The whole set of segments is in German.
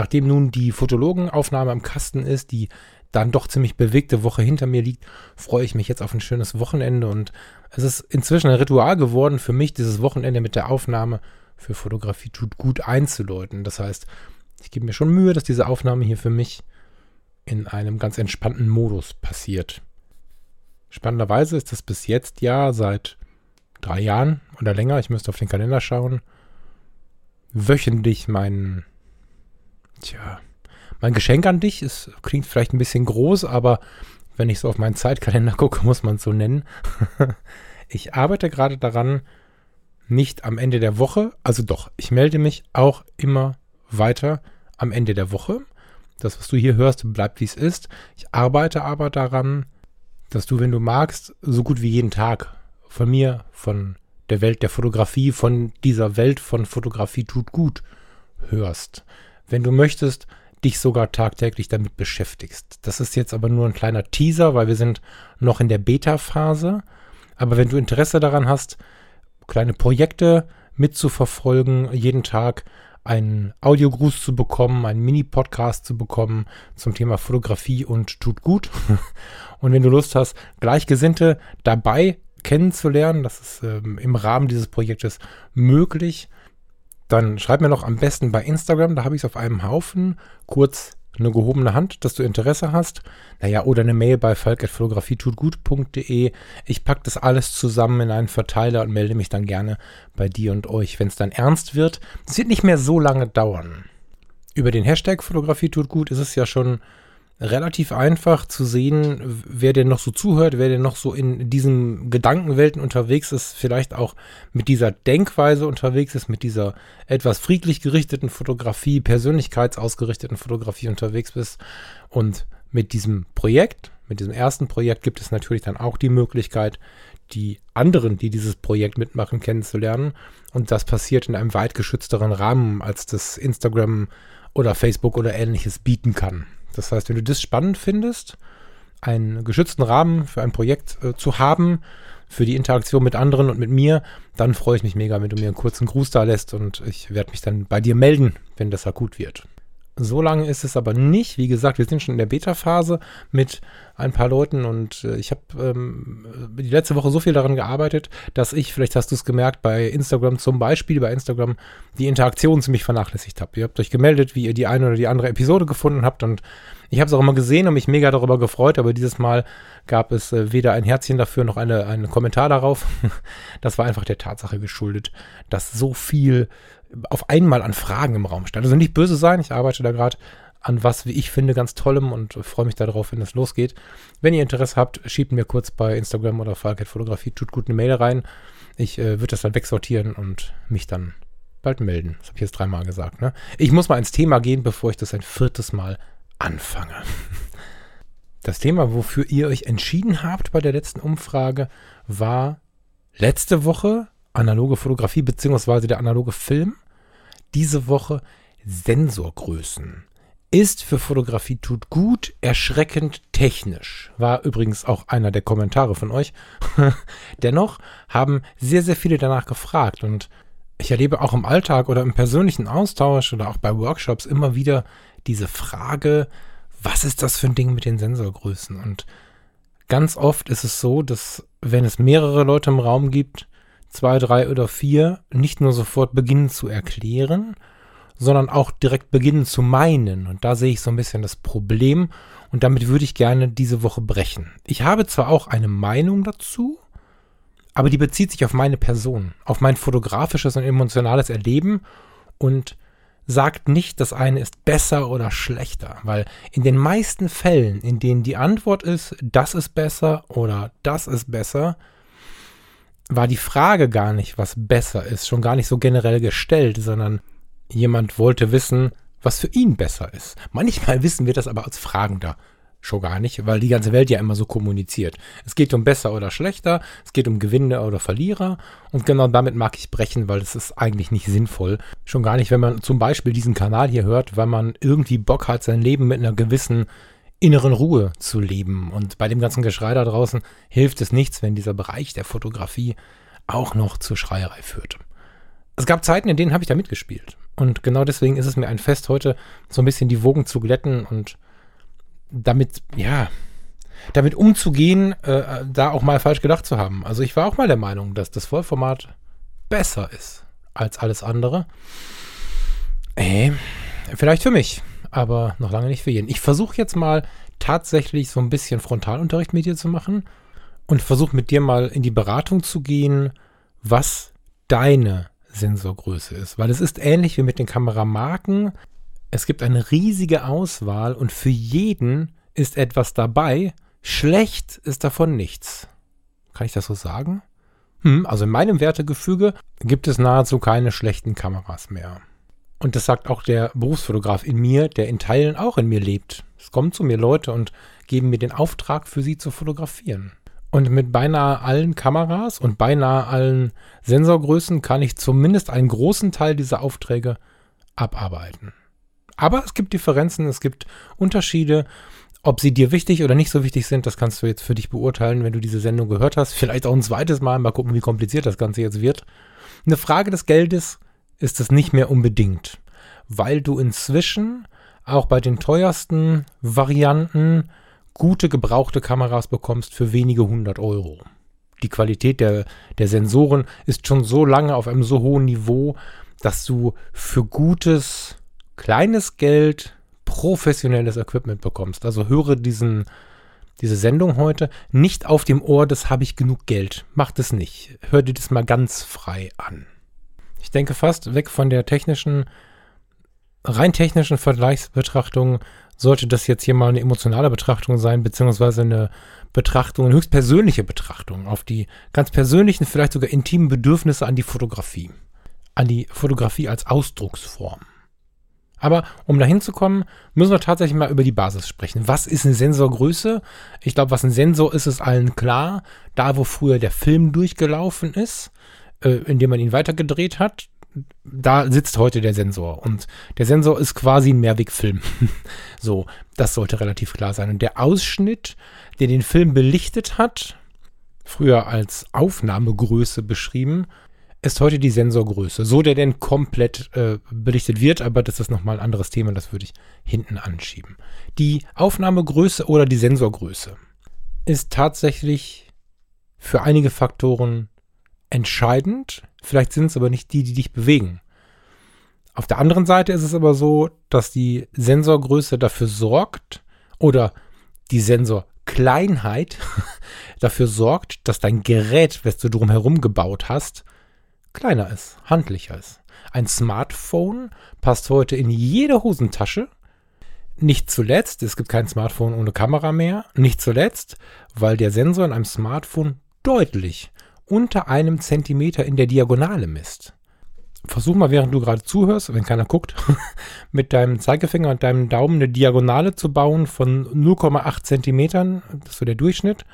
Nachdem nun die Fotologenaufnahme am Kasten ist, die dann doch ziemlich bewegte Woche hinter mir liegt, freue ich mich jetzt auf ein schönes Wochenende und es ist inzwischen ein Ritual geworden für mich, dieses Wochenende mit der Aufnahme für Fotografie tut gut einzuläuten. Das heißt, ich gebe mir schon Mühe, dass diese Aufnahme hier für mich in einem ganz entspannten Modus passiert. Spannenderweise ist das bis jetzt ja seit drei Jahren oder länger, ich müsste auf den Kalender schauen, wöchentlich mein Tja, mein Geschenk an dich, es klingt vielleicht ein bisschen groß, aber wenn ich so auf meinen Zeitkalender gucke, muss man es so nennen. ich arbeite gerade daran, nicht am Ende der Woche, also doch, ich melde mich auch immer weiter am Ende der Woche. Das, was du hier hörst, bleibt wie es ist. Ich arbeite aber daran, dass du, wenn du magst, so gut wie jeden Tag von mir, von der Welt der Fotografie, von dieser Welt von Fotografie tut gut hörst wenn du möchtest, dich sogar tagtäglich damit beschäftigst. Das ist jetzt aber nur ein kleiner Teaser, weil wir sind noch in der Beta-Phase. Aber wenn du Interesse daran hast, kleine Projekte mitzuverfolgen, jeden Tag einen Audiogruß zu bekommen, einen Mini-Podcast zu bekommen zum Thema Fotografie und tut gut. Und wenn du Lust hast, Gleichgesinnte dabei kennenzulernen, das ist ähm, im Rahmen dieses Projektes möglich, dann schreib mir noch am besten bei Instagram, da habe ich es auf einem Haufen, kurz eine gehobene Hand, dass du Interesse hast. Naja, oder eine Mail bei falk.fotografietutgut.de. Ich packe das alles zusammen in einen Verteiler und melde mich dann gerne bei dir und euch, wenn es dann ernst wird. Es wird nicht mehr so lange dauern. Über den Hashtag Fotografie tut gut ist es ja schon relativ einfach zu sehen, wer denn noch so zuhört, wer denn noch so in diesen Gedankenwelten unterwegs ist, vielleicht auch mit dieser Denkweise unterwegs ist, mit dieser etwas friedlich gerichteten Fotografie, persönlichkeitsausgerichteten Fotografie unterwegs bist. Und mit diesem Projekt, mit diesem ersten Projekt gibt es natürlich dann auch die Möglichkeit, die anderen, die dieses Projekt mitmachen, kennenzulernen. Und das passiert in einem weit geschützteren Rahmen, als das Instagram oder Facebook oder ähnliches bieten kann. Das heißt, wenn du das spannend findest, einen geschützten Rahmen für ein Projekt äh, zu haben, für die Interaktion mit anderen und mit mir, dann freue ich mich mega, wenn du mir einen kurzen Gruß da lässt und ich werde mich dann bei dir melden, wenn das akut wird. So lange ist es aber nicht. Wie gesagt, wir sind schon in der Beta-Phase mit ein paar Leuten und äh, ich habe ähm, die letzte Woche so viel daran gearbeitet, dass ich, vielleicht hast du es gemerkt, bei Instagram zum Beispiel, bei Instagram die Interaktion ziemlich vernachlässigt habe. Ihr habt euch gemeldet, wie ihr die eine oder die andere Episode gefunden habt und ich habe es auch immer gesehen und mich mega darüber gefreut, aber dieses Mal gab es äh, weder ein Herzchen dafür noch eine, einen Kommentar darauf. das war einfach der Tatsache geschuldet, dass so viel auf einmal an Fragen im Raum stand. Also nicht böse sein, ich arbeite da gerade an was, wie ich finde, ganz tollem und freue mich darauf, wenn es losgeht. Wenn ihr Interesse habt, schiebt mir kurz bei Instagram oder Falkheit Fotografie, tut gut eine Mail rein. Ich äh, würde das dann wegsortieren und mich dann bald melden. Das habe ich jetzt dreimal gesagt. Ne? Ich muss mal ins Thema gehen, bevor ich das ein viertes Mal anfange. Das Thema, wofür ihr euch entschieden habt bei der letzten Umfrage, war letzte Woche analoge Fotografie bzw. der analoge Film. Diese Woche Sensorgrößen. Ist für Fotografie tut gut, erschreckend technisch. War übrigens auch einer der Kommentare von euch. Dennoch haben sehr, sehr viele danach gefragt und ich erlebe auch im Alltag oder im persönlichen Austausch oder auch bei Workshops immer wieder diese Frage, was ist das für ein Ding mit den Sensorgrößen? Und ganz oft ist es so, dass wenn es mehrere Leute im Raum gibt, zwei, drei oder vier nicht nur sofort beginnen zu erklären, sondern auch direkt beginnen zu meinen. Und da sehe ich so ein bisschen das Problem und damit würde ich gerne diese Woche brechen. Ich habe zwar auch eine Meinung dazu, aber die bezieht sich auf meine Person, auf mein fotografisches und emotionales Erleben und sagt nicht, das eine ist besser oder schlechter, weil in den meisten Fällen, in denen die Antwort ist, das ist besser oder das ist besser, war die Frage gar nicht, was besser ist, schon gar nicht so generell gestellt, sondern jemand wollte wissen, was für ihn besser ist. Manchmal wissen wir das aber als Fragender schon gar nicht, weil die ganze Welt ja immer so kommuniziert. Es geht um besser oder schlechter, es geht um Gewinner oder Verlierer und genau damit mag ich brechen, weil es ist eigentlich nicht sinnvoll. Schon gar nicht, wenn man zum Beispiel diesen Kanal hier hört, weil man irgendwie Bock hat, sein Leben mit einer gewissen inneren Ruhe zu leben. Und bei dem ganzen Geschrei da draußen hilft es nichts, wenn dieser Bereich der Fotografie auch noch zur Schreierei führt. Es gab Zeiten, in denen habe ich da mitgespielt. Und genau deswegen ist es mir ein Fest heute, so ein bisschen die Wogen zu glätten und damit, ja, damit umzugehen, äh, da auch mal falsch gedacht zu haben. Also ich war auch mal der Meinung, dass das Vollformat besser ist als alles andere. Äh, vielleicht für mich, aber noch lange nicht für jeden. Ich versuche jetzt mal tatsächlich so ein bisschen Frontalunterricht mit dir zu machen und versuche mit dir mal in die Beratung zu gehen, was deine Sensorgröße ist. Weil es ist ähnlich wie mit den Kameramarken. Es gibt eine riesige Auswahl und für jeden ist etwas dabei. Schlecht ist davon nichts. Kann ich das so sagen? Hm, also in meinem Wertegefüge gibt es nahezu keine schlechten Kameras mehr. Und das sagt auch der Berufsfotograf in mir, der in Teilen auch in mir lebt. Es kommen zu mir Leute und geben mir den Auftrag, für sie zu fotografieren. Und mit beinahe allen Kameras und beinahe allen Sensorgrößen kann ich zumindest einen großen Teil dieser Aufträge abarbeiten. Aber es gibt Differenzen, es gibt Unterschiede. Ob sie dir wichtig oder nicht so wichtig sind, das kannst du jetzt für dich beurteilen, wenn du diese Sendung gehört hast. Vielleicht auch ein zweites Mal, mal gucken, wie kompliziert das Ganze jetzt wird. Eine Frage des Geldes ist es nicht mehr unbedingt, weil du inzwischen auch bei den teuersten Varianten gute gebrauchte Kameras bekommst für wenige hundert Euro. Die Qualität der, der Sensoren ist schon so lange auf einem so hohen Niveau, dass du für gutes, kleines Geld professionelles Equipment bekommst. Also höre diesen, diese Sendung heute nicht auf dem Ohr, das habe ich genug Geld. Mach das nicht. Hör dir das mal ganz frei an. Ich denke fast weg von der technischen, rein technischen Vergleichsbetrachtung sollte das jetzt hier mal eine emotionale Betrachtung sein, beziehungsweise eine Betrachtung, eine höchstpersönliche Betrachtung auf die ganz persönlichen, vielleicht sogar intimen Bedürfnisse an die Fotografie. An die Fotografie als Ausdrucksform. Aber um dahin zu kommen, müssen wir tatsächlich mal über die Basis sprechen. Was ist eine Sensorgröße? Ich glaube, was ein Sensor ist, ist allen klar. Da, wo früher der Film durchgelaufen ist, äh, indem man ihn weitergedreht hat, da sitzt heute der Sensor. Und der Sensor ist quasi ein Mehrwegfilm. so, das sollte relativ klar sein. Und der Ausschnitt, der den Film belichtet hat, früher als Aufnahmegröße beschrieben, ist heute die Sensorgröße. So der denn komplett äh, belichtet wird, aber das ist nochmal ein anderes Thema, das würde ich hinten anschieben. Die Aufnahmegröße oder die Sensorgröße ist tatsächlich für einige Faktoren entscheidend. Vielleicht sind es aber nicht die, die dich bewegen. Auf der anderen Seite ist es aber so, dass die Sensorgröße dafür sorgt oder die Sensorkleinheit dafür sorgt, dass dein Gerät, was du drumherum gebaut hast, kleiner ist, handlicher ist. Ein Smartphone passt heute in jede Hosentasche. Nicht zuletzt, es gibt kein Smartphone ohne Kamera mehr. Nicht zuletzt, weil der Sensor in einem Smartphone deutlich unter einem Zentimeter in der Diagonale misst. Versuch mal, während du gerade zuhörst, wenn keiner guckt, mit deinem Zeigefinger und deinem Daumen eine Diagonale zu bauen von 0,8 Zentimetern, das ist so der Durchschnitt.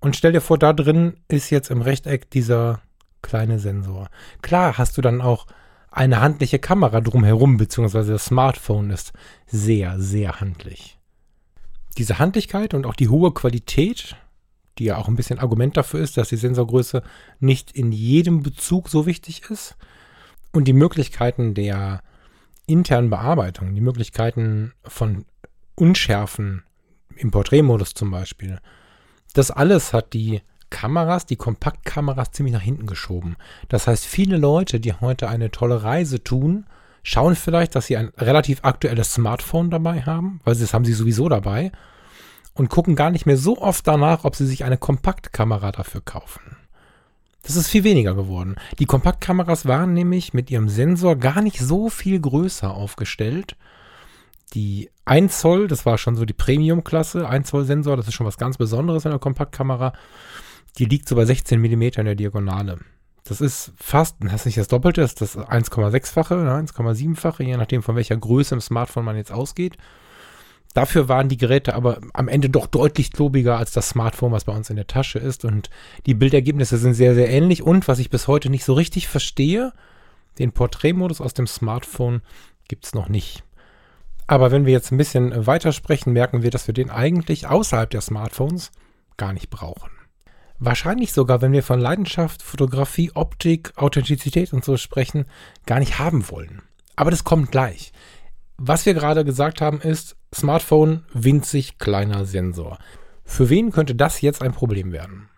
Und stell dir vor, da drin ist jetzt im Rechteck dieser kleine Sensor. Klar hast du dann auch eine handliche Kamera drumherum, beziehungsweise das Smartphone ist sehr, sehr handlich. Diese Handlichkeit und auch die hohe Qualität die ja auch ein bisschen Argument dafür ist, dass die Sensorgröße nicht in jedem Bezug so wichtig ist. Und die Möglichkeiten der internen Bearbeitung, die Möglichkeiten von Unschärfen im Porträtmodus zum Beispiel, das alles hat die Kameras, die Kompaktkameras ziemlich nach hinten geschoben. Das heißt, viele Leute, die heute eine tolle Reise tun, schauen vielleicht, dass sie ein relativ aktuelles Smartphone dabei haben, weil das haben sie sowieso dabei und gucken gar nicht mehr so oft danach, ob sie sich eine Kompaktkamera dafür kaufen. Das ist viel weniger geworden. Die Kompaktkameras waren nämlich mit ihrem Sensor gar nicht so viel größer aufgestellt. Die 1 Zoll, das war schon so die Premium-Klasse, 1 Zoll Sensor, das ist schon was ganz Besonderes in der Kompaktkamera. Die liegt so bei 16 mm in der Diagonale. Das ist fast, das ist nicht das Doppelte, das ist das 1,6-fache, 1,7-fache, je nachdem von welcher Größe im Smartphone man jetzt ausgeht. Dafür waren die Geräte aber am Ende doch deutlich klobiger als das Smartphone, was bei uns in der Tasche ist. Und die Bildergebnisse sind sehr, sehr ähnlich. Und was ich bis heute nicht so richtig verstehe, den Porträtmodus aus dem Smartphone gibt es noch nicht. Aber wenn wir jetzt ein bisschen weitersprechen, merken wir, dass wir den eigentlich außerhalb der Smartphones gar nicht brauchen. Wahrscheinlich sogar, wenn wir von Leidenschaft, Fotografie, Optik, Authentizität und so sprechen, gar nicht haben wollen. Aber das kommt gleich. Was wir gerade gesagt haben ist, Smartphone, winzig kleiner Sensor. Für wen könnte das jetzt ein Problem werden?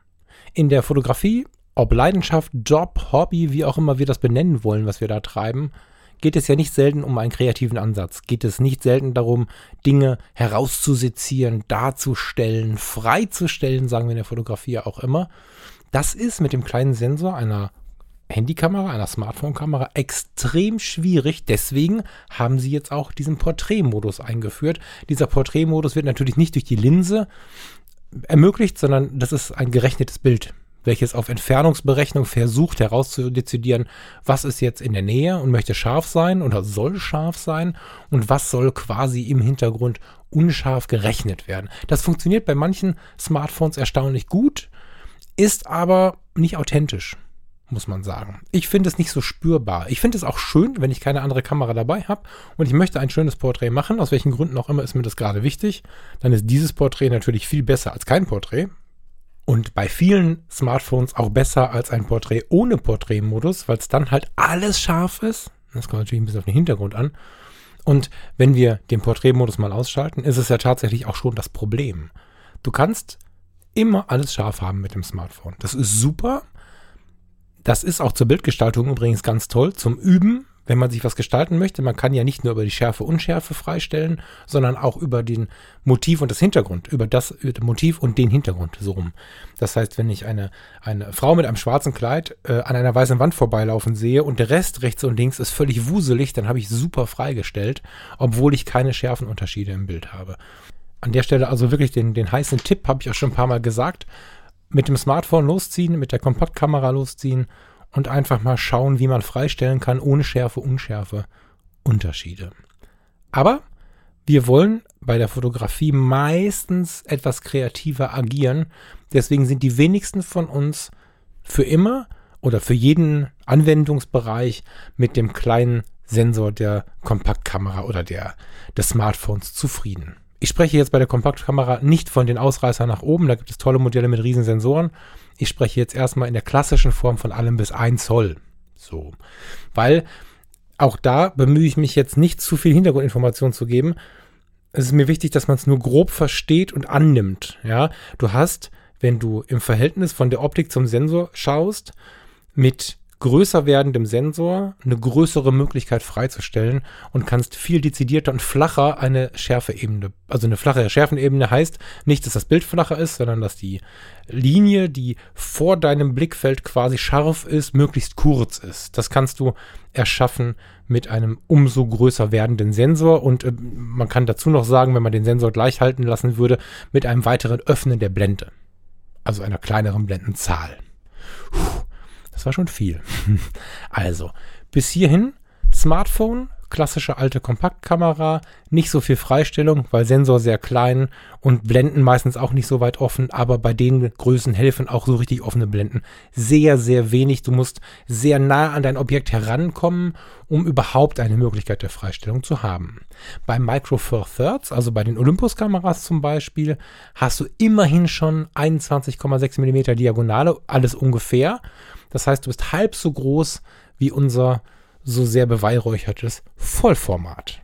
In der Fotografie, ob Leidenschaft, Job, Hobby, wie auch immer wir das benennen wollen, was wir da treiben, geht es ja nicht selten um einen kreativen Ansatz. Geht es nicht selten darum, Dinge herauszusezieren, darzustellen, freizustellen, sagen wir in der Fotografie auch immer. Das ist mit dem kleinen Sensor einer Handykamera, einer Smartphone-Kamera extrem schwierig. Deswegen haben sie jetzt auch diesen Porträtmodus eingeführt. Dieser Porträtmodus wird natürlich nicht durch die Linse ermöglicht, sondern das ist ein gerechnetes Bild welches auf Entfernungsberechnung versucht herauszudezidieren, was ist jetzt in der Nähe und möchte scharf sein oder soll scharf sein und was soll quasi im Hintergrund unscharf gerechnet werden. Das funktioniert bei manchen Smartphones erstaunlich gut, ist aber nicht authentisch muss man sagen. Ich finde es nicht so spürbar. Ich finde es auch schön, wenn ich keine andere Kamera dabei habe und ich möchte ein schönes Porträt machen, aus welchen Gründen auch immer ist mir das gerade wichtig, dann ist dieses Porträt natürlich viel besser als kein Porträt, und bei vielen Smartphones auch besser als ein Porträt ohne Porträtmodus, weil es dann halt alles scharf ist. Das kommt natürlich ein bisschen auf den Hintergrund an. Und wenn wir den Porträtmodus mal ausschalten, ist es ja tatsächlich auch schon das Problem. Du kannst immer alles scharf haben mit dem Smartphone. Das ist super. Das ist auch zur Bildgestaltung übrigens ganz toll. Zum Üben, wenn man sich was gestalten möchte, man kann ja nicht nur über die Schärfe, Unschärfe freistellen, sondern auch über den Motiv und das Hintergrund, über das Motiv und den Hintergrund so rum. Das heißt, wenn ich eine, eine Frau mit einem schwarzen Kleid äh, an einer weißen Wand vorbeilaufen sehe und der Rest rechts und links ist völlig wuselig, dann habe ich super freigestellt, obwohl ich keine Schärfenunterschiede im Bild habe. An der Stelle also wirklich den, den heißen Tipp, habe ich auch schon ein paar Mal gesagt, mit dem Smartphone losziehen, mit der Kompaktkamera losziehen und einfach mal schauen, wie man freistellen kann, ohne Schärfe, Unschärfe, Unterschiede. Aber wir wollen bei der Fotografie meistens etwas kreativer agieren. Deswegen sind die wenigsten von uns für immer oder für jeden Anwendungsbereich mit dem kleinen Sensor der Kompaktkamera oder der, des Smartphones zufrieden. Ich spreche jetzt bei der Kompaktkamera nicht von den Ausreißern nach oben, da gibt es tolle Modelle mit riesen Sensoren. Ich spreche jetzt erstmal in der klassischen Form von allem bis 1 Zoll. So. Weil auch da bemühe ich mich jetzt nicht zu viel Hintergrundinformation zu geben. Es ist mir wichtig, dass man es nur grob versteht und annimmt. Ja, du hast, wenn du im Verhältnis von der Optik zum Sensor schaust, mit größer werdendem Sensor eine größere Möglichkeit freizustellen und kannst viel dezidierter und flacher eine Schärfeebene, also eine flache Schärfenebene heißt nicht, dass das Bild flacher ist, sondern dass die Linie, die vor deinem Blickfeld quasi scharf ist, möglichst kurz ist. Das kannst du erschaffen mit einem umso größer werdenden Sensor und äh, man kann dazu noch sagen, wenn man den Sensor gleich halten lassen würde, mit einem weiteren Öffnen der Blende. Also einer kleineren Blendenzahl. Puh. Das war schon viel. also, bis hierhin Smartphone, klassische alte Kompaktkamera, nicht so viel Freistellung, weil Sensor sehr klein und Blenden meistens auch nicht so weit offen, aber bei den Größen helfen auch so richtig offene Blenden sehr, sehr wenig. Du musst sehr nah an dein Objekt herankommen, um überhaupt eine Möglichkeit der Freistellung zu haben. Bei Micro Four Thirds, also bei den Olympus-Kameras zum Beispiel, hast du immerhin schon 21,6 mm Diagonale, alles ungefähr. Das heißt, du bist halb so groß wie unser so sehr beweihräuchertes Vollformat.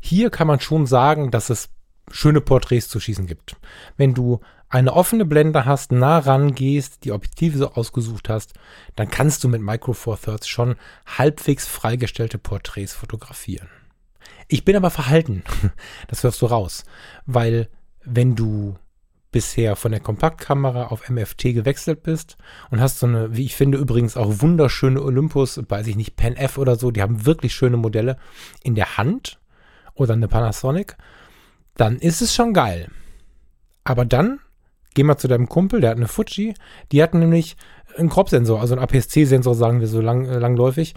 Hier kann man schon sagen, dass es schöne Porträts zu schießen gibt. Wenn du eine offene Blende hast, nah rangehst, die Objektive so ausgesucht hast, dann kannst du mit Micro Four Thirds schon halbwegs freigestellte Porträts fotografieren. Ich bin aber verhalten. Das wirfst du raus. Weil wenn du bisher von der Kompaktkamera auf MFT gewechselt bist und hast so eine, wie ich finde, übrigens auch wunderschöne Olympus, weiß ich nicht, Pen F oder so, die haben wirklich schöne Modelle in der Hand oder eine Panasonic, dann ist es schon geil. Aber dann geh mal zu deinem Kumpel, der hat eine Fuji, die hat nämlich ein Crop-Sensor, also ein APS-C-Sensor, sagen wir so lang, äh, langläufig.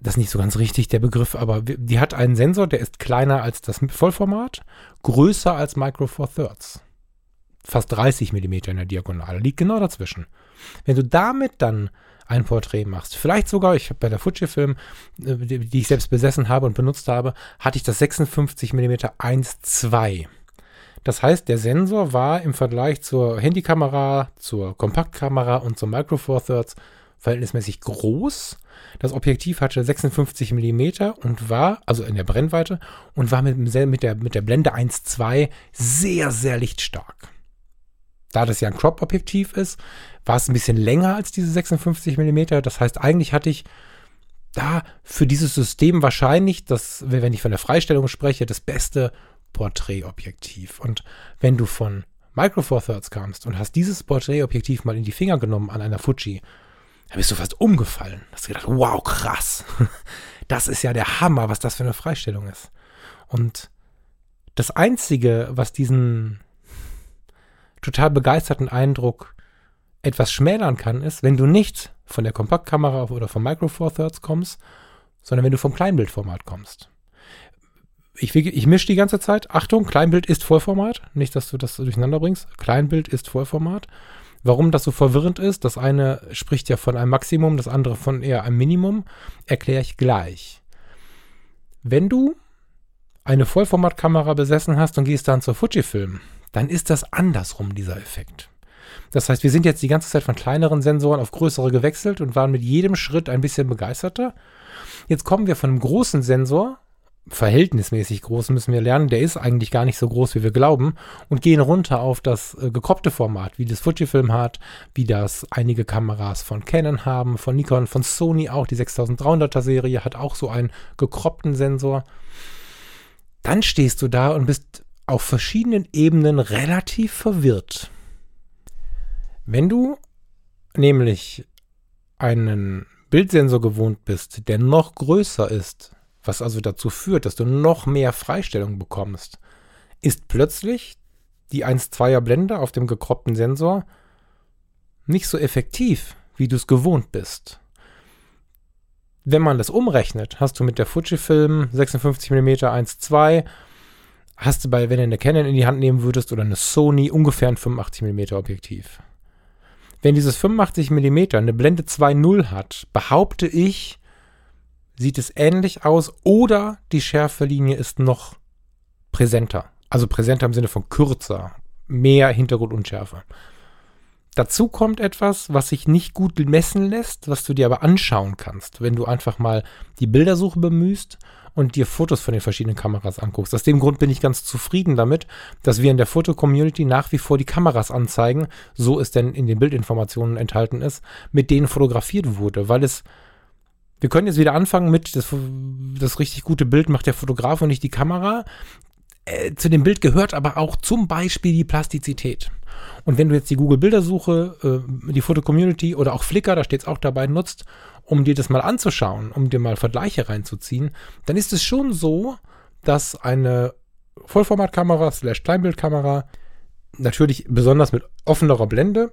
Das ist nicht so ganz richtig, der Begriff, aber die hat einen Sensor, der ist kleiner als das Vollformat, größer als Micro Four Thirds. Fast 30 mm in der Diagonale, liegt genau dazwischen. Wenn du damit dann ein Porträt machst. Vielleicht sogar, ich habe bei der Fujifilm, äh, die, ich selbst besessen habe und benutzt habe, hatte ich das 56 mm 1.2. Das heißt, der Sensor war im Vergleich zur Handykamera, zur Kompaktkamera und zum Micro Four Thirds verhältnismäßig groß. Das Objektiv hatte 56 mm und war, also in der Brennweite, und war mit, mit, der, mit der Blende 1.2 sehr, sehr lichtstark. Da das ja ein Crop-Objektiv ist, war es ein bisschen länger als diese 56 mm. Das heißt, eigentlich hatte ich da für dieses System wahrscheinlich, das, wenn ich von der Freistellung spreche, das beste Porträtobjektiv. Und wenn du von Micro Four Thirds kamst und hast dieses Porträtobjektiv mal in die Finger genommen an einer Fuji, da bist du fast umgefallen. Hast gedacht, wow, krass. Das ist ja der Hammer, was das für eine Freistellung ist. Und das Einzige, was diesen total begeisterten Eindruck etwas schmälern kann, ist, wenn du nicht von der Kompaktkamera oder vom Micro Four Thirds kommst, sondern wenn du vom Kleinbildformat kommst. Ich, ich mische die ganze Zeit. Achtung, Kleinbild ist Vollformat. Nicht, dass du das durcheinander bringst. Kleinbild ist Vollformat. Warum das so verwirrend ist, das eine spricht ja von einem Maximum, das andere von eher einem Minimum, erkläre ich gleich. Wenn du eine Vollformatkamera besessen hast und gehst dann zur Fujifilm, dann ist das andersrum, dieser Effekt. Das heißt, wir sind jetzt die ganze Zeit von kleineren Sensoren auf größere gewechselt und waren mit jedem Schritt ein bisschen begeisterter. Jetzt kommen wir von einem großen Sensor, verhältnismäßig groß müssen wir lernen, der ist eigentlich gar nicht so groß, wie wir glauben, und gehen runter auf das äh, gekroppte Format, wie das Fujifilm hat, wie das einige Kameras von Canon haben, von Nikon, von Sony auch, die 6300er Serie hat auch so einen gekroppten Sensor. Dann stehst du da und bist auf verschiedenen Ebenen relativ verwirrt. Wenn du nämlich einen Bildsensor gewohnt bist, der noch größer ist, was also dazu führt, dass du noch mehr Freistellung bekommst, ist plötzlich die 1,2er Blende auf dem gekroppten Sensor nicht so effektiv, wie du es gewohnt bist. Wenn man das umrechnet, hast du mit der Fujifilm 56 mm 1,2 hast du bei, wenn du eine Canon in die Hand nehmen würdest oder eine Sony, ungefähr ein 85 mm Objektiv. Wenn dieses 85 mm eine Blende 2.0 hat, behaupte ich, sieht es ähnlich aus oder die Schärfelinie ist noch präsenter. Also präsenter im Sinne von kürzer, mehr Hintergrundunschärfe. Dazu kommt etwas, was sich nicht gut messen lässt, was du dir aber anschauen kannst, wenn du einfach mal die Bildersuche bemühst und dir Fotos von den verschiedenen Kameras anguckst. Aus dem Grund bin ich ganz zufrieden damit, dass wir in der Foto-Community nach wie vor die Kameras anzeigen, so es denn in den Bildinformationen enthalten ist, mit denen fotografiert wurde, weil es wir können jetzt wieder anfangen mit, das, das richtig gute Bild macht der Fotograf und nicht die Kamera. Äh, zu dem Bild gehört aber auch zum Beispiel die Plastizität. Und wenn du jetzt die Google-Bildersuche, äh, die Foto-Community oder auch Flickr, da steht es auch dabei, nutzt, um dir das mal anzuschauen, um dir mal Vergleiche reinzuziehen, dann ist es schon so, dass eine Vollformatkamera slash Kleinbildkamera natürlich besonders mit offenerer Blende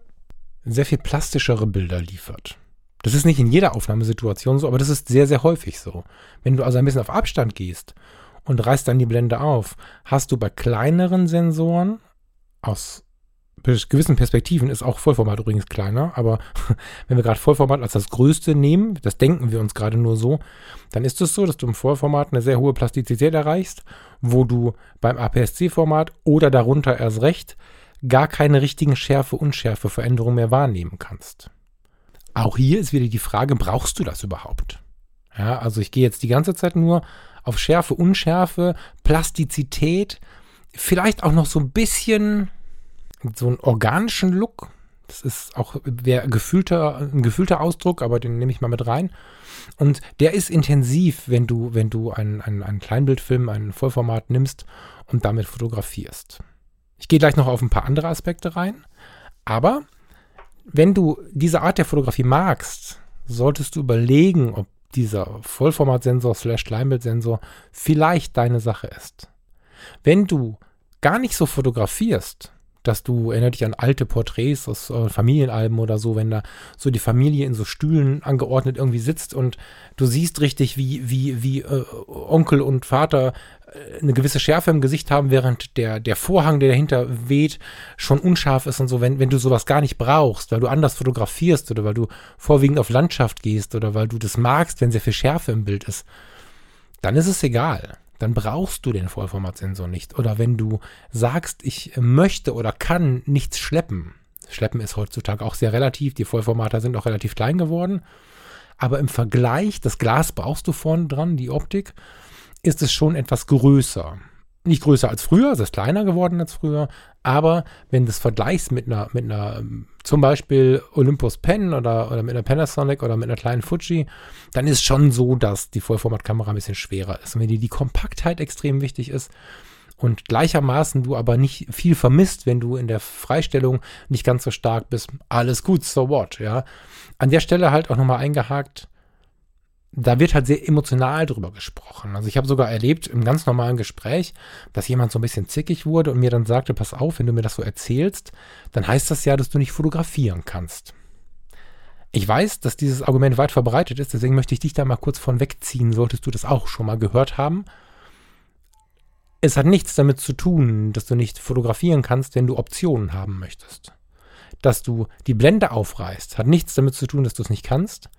sehr viel plastischere Bilder liefert. Das ist nicht in jeder Aufnahmesituation so, aber das ist sehr, sehr häufig so. Wenn du also ein bisschen auf Abstand gehst und reißt dann die Blende auf, hast du bei kleineren Sensoren aus gewissen Perspektiven ist auch Vollformat übrigens kleiner, aber wenn wir gerade Vollformat als das größte nehmen, das denken wir uns gerade nur so, dann ist es so, dass du im Vollformat eine sehr hohe Plastizität erreichst, wo du beim APS-C-Format oder darunter erst recht gar keine richtigen Schärfe-Unschärfe-Veränderungen mehr wahrnehmen kannst. Auch hier ist wieder die Frage, brauchst du das überhaupt? Ja, also ich gehe jetzt die ganze Zeit nur auf Schärfe, Unschärfe, Plastizität, vielleicht auch noch so ein bisschen so einen organischen Look. Das ist auch gefühlter, ein gefühlter Ausdruck, aber den nehme ich mal mit rein. Und der ist intensiv, wenn du, wenn du einen, einen, einen Kleinbildfilm, ein Vollformat nimmst und damit fotografierst. Ich gehe gleich noch auf ein paar andere Aspekte rein. Aber wenn du diese Art der Fotografie magst, solltest du überlegen, ob dieser Vollformatsensor slash Kleinbildsensor vielleicht deine Sache ist. Wenn du gar nicht so fotografierst, dass du, erinnere dich an alte Porträts aus äh, Familienalben oder so, wenn da so die Familie in so Stühlen angeordnet irgendwie sitzt und du siehst richtig, wie, wie, wie äh, Onkel und Vater äh, eine gewisse Schärfe im Gesicht haben, während der, der Vorhang, der dahinter weht, schon unscharf ist und so, wenn, wenn du sowas gar nicht brauchst, weil du anders fotografierst oder weil du vorwiegend auf Landschaft gehst oder weil du das magst, wenn sehr viel Schärfe im Bild ist, dann ist es egal dann brauchst du den Vollformatsensor nicht. Oder wenn du sagst, ich möchte oder kann nichts schleppen. Schleppen ist heutzutage auch sehr relativ. Die Vollformater sind auch relativ klein geworden. Aber im Vergleich, das Glas brauchst du vorne dran, die Optik, ist es schon etwas größer nicht größer als früher, es ist kleiner geworden als früher, aber wenn du es vergleichst mit einer, mit einer, ähm, zum Beispiel Olympus Pen oder, oder mit einer Panasonic oder mit einer kleinen Fuji, dann ist schon so, dass die Vollformatkamera ein bisschen schwerer ist. Und wenn dir die Kompaktheit extrem wichtig ist und gleichermaßen du aber nicht viel vermisst, wenn du in der Freistellung nicht ganz so stark bist, alles gut, so what, ja. An der Stelle halt auch nochmal eingehakt, da wird halt sehr emotional drüber gesprochen. Also ich habe sogar erlebt im ganz normalen Gespräch, dass jemand so ein bisschen zickig wurde und mir dann sagte, pass auf, wenn du mir das so erzählst, dann heißt das ja, dass du nicht fotografieren kannst. Ich weiß, dass dieses Argument weit verbreitet ist, deswegen möchte ich dich da mal kurz von wegziehen, solltest du das auch schon mal gehört haben. Es hat nichts damit zu tun, dass du nicht fotografieren kannst, wenn du Optionen haben möchtest. Dass du die Blende aufreißt, hat nichts damit zu tun, dass du es nicht kannst,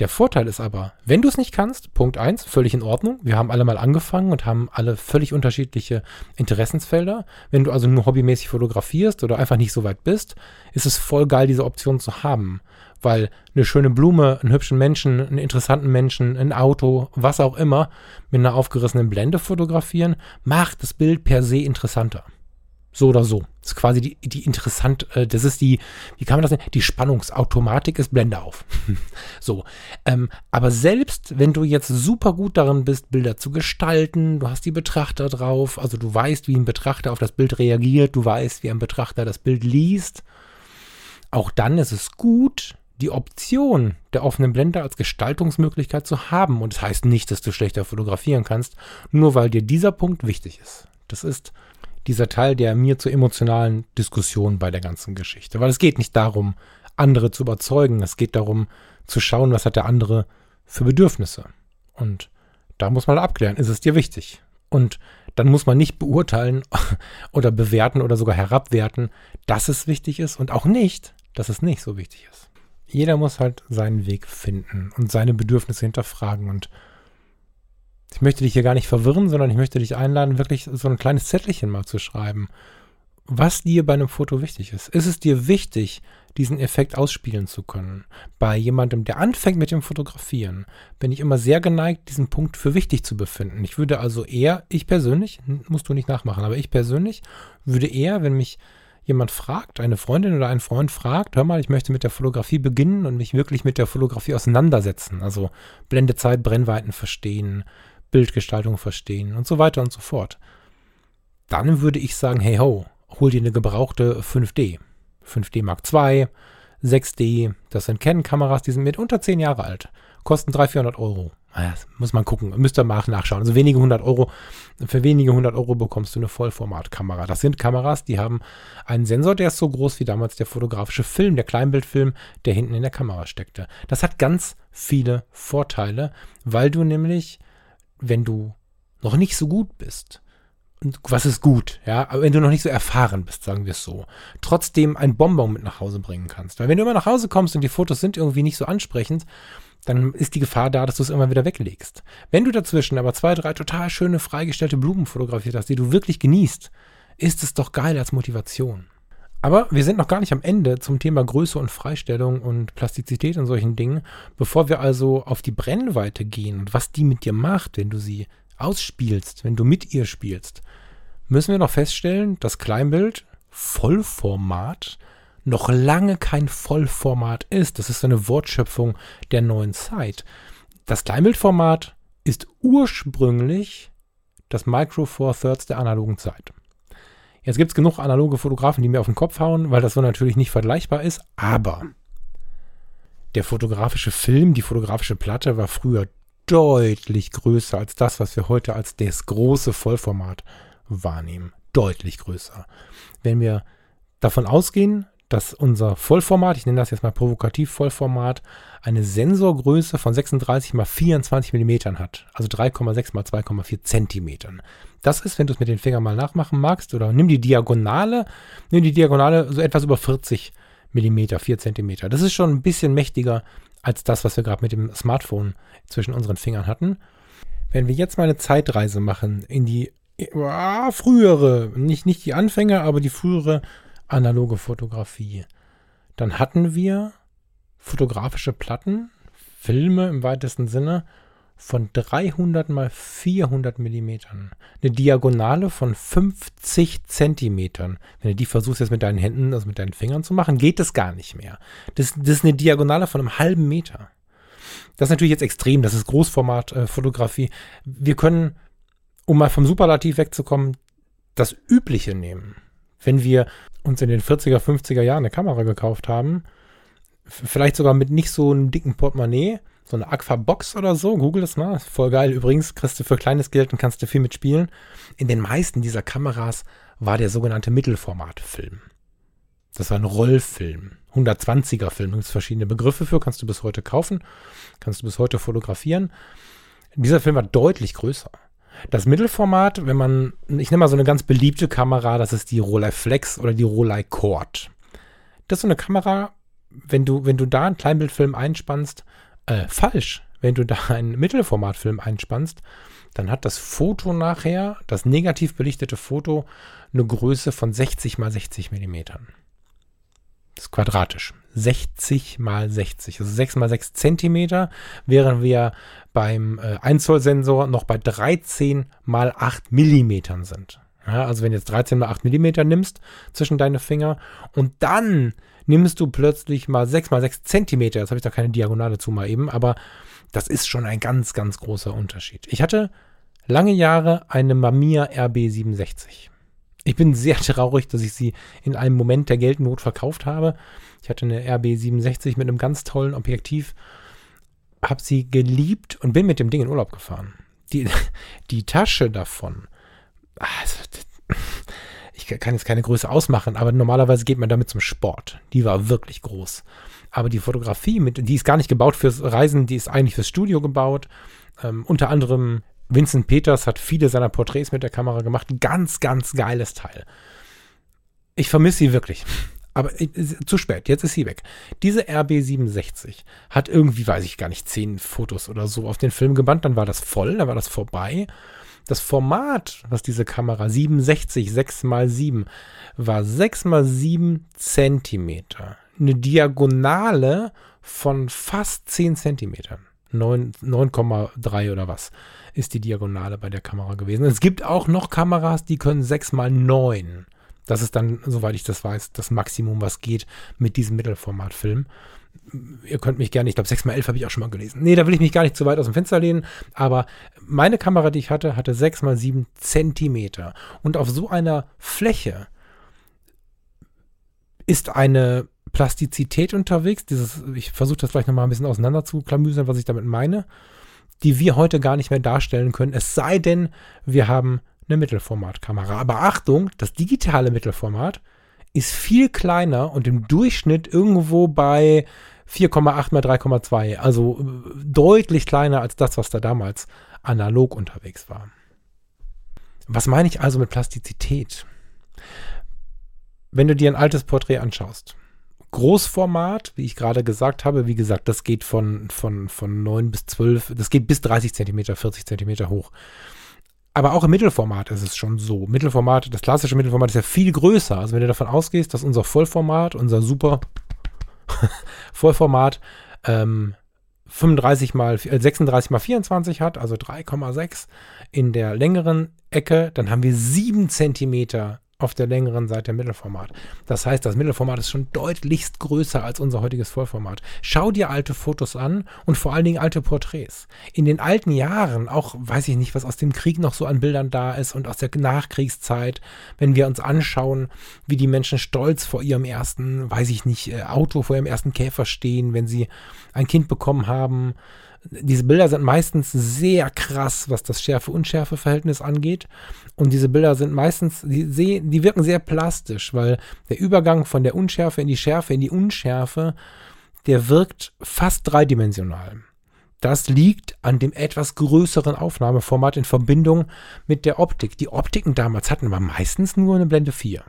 der Vorteil ist aber, wenn du es nicht kannst, Punkt 1, völlig in Ordnung. Wir haben alle mal angefangen und haben alle völlig unterschiedliche Interessensfelder. Wenn du also nur hobbymäßig fotografierst oder einfach nicht so weit bist, ist es voll geil, diese Option zu haben. Weil eine schöne Blume, einen hübschen Menschen, einen interessanten Menschen, ein Auto, was auch immer, mit einer aufgerissenen Blende fotografieren, macht das Bild per se interessanter. So oder so. Das ist quasi die, die interessant, äh, das ist die, wie kann man das nennen? Die Spannungsautomatik ist Blende auf. so. Ähm, aber selbst wenn du jetzt super gut darin bist, Bilder zu gestalten, du hast die Betrachter drauf, also du weißt, wie ein Betrachter auf das Bild reagiert, du weißt, wie ein Betrachter das Bild liest, auch dann ist es gut, die Option der offenen Blende als Gestaltungsmöglichkeit zu haben. Und das heißt nicht, dass du schlechter fotografieren kannst, nur weil dir dieser Punkt wichtig ist. Das ist dieser Teil, der mir zur emotionalen Diskussion bei der ganzen Geschichte. Weil es geht nicht darum, andere zu überzeugen. Es geht darum, zu schauen, was hat der andere für Bedürfnisse. Und da muss man abklären, ist es dir wichtig? Und dann muss man nicht beurteilen oder bewerten oder sogar herabwerten, dass es wichtig ist und auch nicht, dass es nicht so wichtig ist. Jeder muss halt seinen Weg finden und seine Bedürfnisse hinterfragen und ich möchte dich hier gar nicht verwirren, sondern ich möchte dich einladen, wirklich so ein kleines Zettelchen mal zu schreiben, was dir bei einem Foto wichtig ist. Ist es dir wichtig, diesen Effekt ausspielen zu können? Bei jemandem, der anfängt mit dem Fotografieren, bin ich immer sehr geneigt, diesen Punkt für wichtig zu befinden. Ich würde also eher, ich persönlich, musst du nicht nachmachen, aber ich persönlich würde eher, wenn mich jemand fragt, eine Freundin oder ein Freund fragt, hör mal, ich möchte mit der Fotografie beginnen und mich wirklich mit der Fotografie auseinandersetzen. Also Blendezeit, Brennweiten verstehen, Bildgestaltung verstehen und so weiter und so fort. Dann würde ich sagen, hey ho, hol dir eine gebrauchte 5D. 5D Mark II, 6D, das sind Canon-Kameras, die sind mit unter 10 Jahre alt. Kosten 300, 400 Euro. Naja, muss man gucken, müsst ihr mal nachschauen. Also wenige hundert Euro, für wenige hundert Euro bekommst du eine Vollformatkamera. Das sind Kameras, die haben einen Sensor, der ist so groß wie damals der fotografische Film, der Kleinbildfilm, der hinten in der Kamera steckte. Das hat ganz viele Vorteile, weil du nämlich wenn du noch nicht so gut bist, und was ist gut, ja, aber wenn du noch nicht so erfahren bist, sagen wir es so, trotzdem ein Bonbon mit nach Hause bringen kannst. Weil wenn du immer nach Hause kommst und die Fotos sind irgendwie nicht so ansprechend, dann ist die Gefahr da, dass du es immer wieder weglegst. Wenn du dazwischen aber zwei, drei total schöne freigestellte Blumen fotografiert hast, die du wirklich genießt, ist es doch geil als Motivation. Aber wir sind noch gar nicht am Ende zum Thema Größe und Freistellung und Plastizität und solchen Dingen. Bevor wir also auf die Brennweite gehen und was die mit dir macht, wenn du sie ausspielst, wenn du mit ihr spielst, müssen wir noch feststellen, dass Kleinbild Vollformat noch lange kein Vollformat ist. Das ist eine Wortschöpfung der neuen Zeit. Das Kleinbildformat ist ursprünglich das Micro Four Thirds der analogen Zeit. Jetzt gibt es genug analoge Fotografen, die mir auf den Kopf hauen, weil das so natürlich nicht vergleichbar ist. Aber der fotografische Film, die fotografische Platte war früher deutlich größer als das, was wir heute als das große Vollformat wahrnehmen. Deutlich größer. Wenn wir davon ausgehen, dass unser Vollformat, ich nenne das jetzt mal provokativ Vollformat, eine Sensorgröße von 36 mal 24 Millimetern hat. Also 3,6 mal 2,4 Zentimetern. Das ist, wenn du es mit den Fingern mal nachmachen magst, oder nimm die Diagonale, nimm die Diagonale so etwas über 40 Millimeter, 4 Zentimeter. Das ist schon ein bisschen mächtiger als das, was wir gerade mit dem Smartphone zwischen unseren Fingern hatten. Wenn wir jetzt mal eine Zeitreise machen in die äh, frühere, nicht, nicht die Anfänger, aber die frühere analoge Fotografie. Dann hatten wir fotografische Platten, Filme im weitesten Sinne, von 300 mal 400 Millimetern. Eine Diagonale von 50 Zentimetern. Wenn du die versuchst jetzt mit deinen Händen, also mit deinen Fingern zu machen, geht das gar nicht mehr. Das, das ist eine Diagonale von einem halben Meter. Das ist natürlich jetzt extrem, das ist Großformatfotografie. Äh, Wir können, um mal vom Superlativ wegzukommen, das Übliche nehmen. Wenn wir uns in den 40er, 50er Jahren eine Kamera gekauft haben, vielleicht sogar mit nicht so einem dicken Portemonnaie, so eine Aqua-Box oder so, google das mal, voll geil. Übrigens, kriegst du für kleines Geld und kannst du viel mitspielen. In den meisten dieser Kameras war der sogenannte Mittelformatfilm. Das war ein Rollfilm, 120er Film. Gibt es verschiedene Begriffe für, kannst du bis heute kaufen, kannst du bis heute fotografieren. Dieser Film war deutlich größer. Das Mittelformat, wenn man, ich nehme mal so eine ganz beliebte Kamera, das ist die Rolleiflex oder die Rolei Cord. Das ist so eine Kamera, wenn du, wenn du da einen Kleinbildfilm einspannst, äh, falsch. Wenn du da einen Mittelformatfilm einspannst, dann hat das Foto nachher, das negativ belichtete Foto, eine Größe von 60 mal 60 Millimetern. Das ist quadratisch. 60 mal 60, also 6 mal 6 Zentimeter, während wir beim äh, 1 Zoll Sensor noch bei 13 mal 8 Millimetern sind. Ja, also wenn du jetzt 13 mal 8 Millimeter nimmst zwischen deine Finger und dann nimmst du plötzlich mal 6 mal 6 Zentimeter, jetzt habe ich da keine Diagonale zu mal eben, aber das ist schon ein ganz, ganz großer Unterschied. Ich hatte lange Jahre eine Mamiya RB67. Ich bin sehr traurig, dass ich sie in einem Moment der Geldnot verkauft habe. Ich hatte eine RB67 mit einem ganz tollen Objektiv, habe sie geliebt und bin mit dem Ding in Urlaub gefahren. Die, die Tasche davon, also, ich kann jetzt keine Größe ausmachen, aber normalerweise geht man damit zum Sport. Die war wirklich groß. Aber die Fotografie, mit, die ist gar nicht gebaut fürs Reisen, die ist eigentlich fürs Studio gebaut. Ähm, unter anderem Vincent Peters hat viele seiner Porträts mit der Kamera gemacht. Ganz, ganz geiles Teil. Ich vermisse sie wirklich. Aber äh, zu spät, jetzt ist sie weg. Diese RB67 hat irgendwie, weiß ich gar nicht, zehn Fotos oder so auf den Film gebannt. Dann war das voll, dann war das vorbei. Das Format, was diese Kamera 67 6 x 7 war 6 x 7 Zentimeter. Eine Diagonale von fast 10 Zentimetern. 9,3 oder was ist die Diagonale bei der Kamera gewesen. Es gibt auch noch Kameras, die können 6 mal 9. Das ist dann, soweit ich das weiß, das Maximum, was geht mit diesem Mittelformatfilm. Ihr könnt mich gerne, ich glaube 6 mal 11 habe ich auch schon mal gelesen. Nee, da will ich mich gar nicht zu weit aus dem Fenster lehnen, aber meine Kamera, die ich hatte, hatte 6 mal 7 Zentimeter. Und auf so einer Fläche ist eine Plastizität unterwegs. Dieses, ich versuche das vielleicht nochmal ein bisschen auseinander zu klamüsern, was ich damit meine, die wir heute gar nicht mehr darstellen können. Es sei denn, wir haben eine Mittelformatkamera. Aber Achtung, das digitale Mittelformat ist viel kleiner und im Durchschnitt irgendwo bei 4,8 mal 3,2. Also äh, deutlich kleiner als das, was da damals analog unterwegs war. Was meine ich also mit Plastizität? Wenn du dir ein altes Porträt anschaust, Großformat, wie ich gerade gesagt habe, wie gesagt, das geht von, von, von 9 bis 12, das geht bis 30 Zentimeter, 40 Zentimeter hoch. Aber auch im Mittelformat ist es schon so. Mittelformat, das klassische Mittelformat ist ja viel größer. Also wenn du davon ausgehst, dass unser Vollformat, unser super Vollformat ähm, 35 mal, 36 mal 24 hat, also 3,6 in der längeren Ecke, dann haben wir 7 Zentimeter auf der längeren Seite Mittelformat. Das heißt, das Mittelformat ist schon deutlichst größer als unser heutiges Vollformat. Schau dir alte Fotos an und vor allen Dingen alte Porträts. In den alten Jahren, auch weiß ich nicht, was aus dem Krieg noch so an Bildern da ist und aus der Nachkriegszeit, wenn wir uns anschauen, wie die Menschen stolz vor ihrem ersten, weiß ich nicht, äh, Auto, vor ihrem ersten Käfer stehen, wenn sie ein Kind bekommen haben, diese Bilder sind meistens sehr krass, was das Schärfe-Unschärfe-Verhältnis angeht. Und diese Bilder sind meistens, die, die wirken sehr plastisch, weil der Übergang von der Unschärfe in die Schärfe, in die Unschärfe, der wirkt fast dreidimensional. Das liegt an dem etwas größeren Aufnahmeformat in Verbindung mit der Optik. Die Optiken damals hatten aber meistens nur eine Blende 4.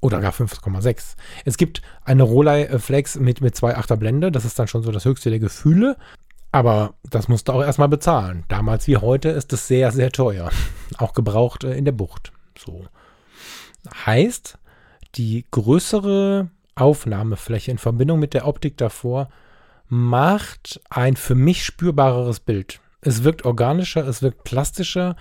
Oder gar 5,6. Es gibt eine Rolei Flex mit, mit 2,8er Blende. Das ist dann schon so das höchste der Gefühle. Aber das musst du auch erstmal bezahlen. Damals wie heute ist es sehr, sehr teuer. Auch gebraucht äh, in der Bucht. So. Heißt, die größere Aufnahmefläche in Verbindung mit der Optik davor macht ein für mich spürbareres Bild. Es wirkt organischer, es wirkt plastischer,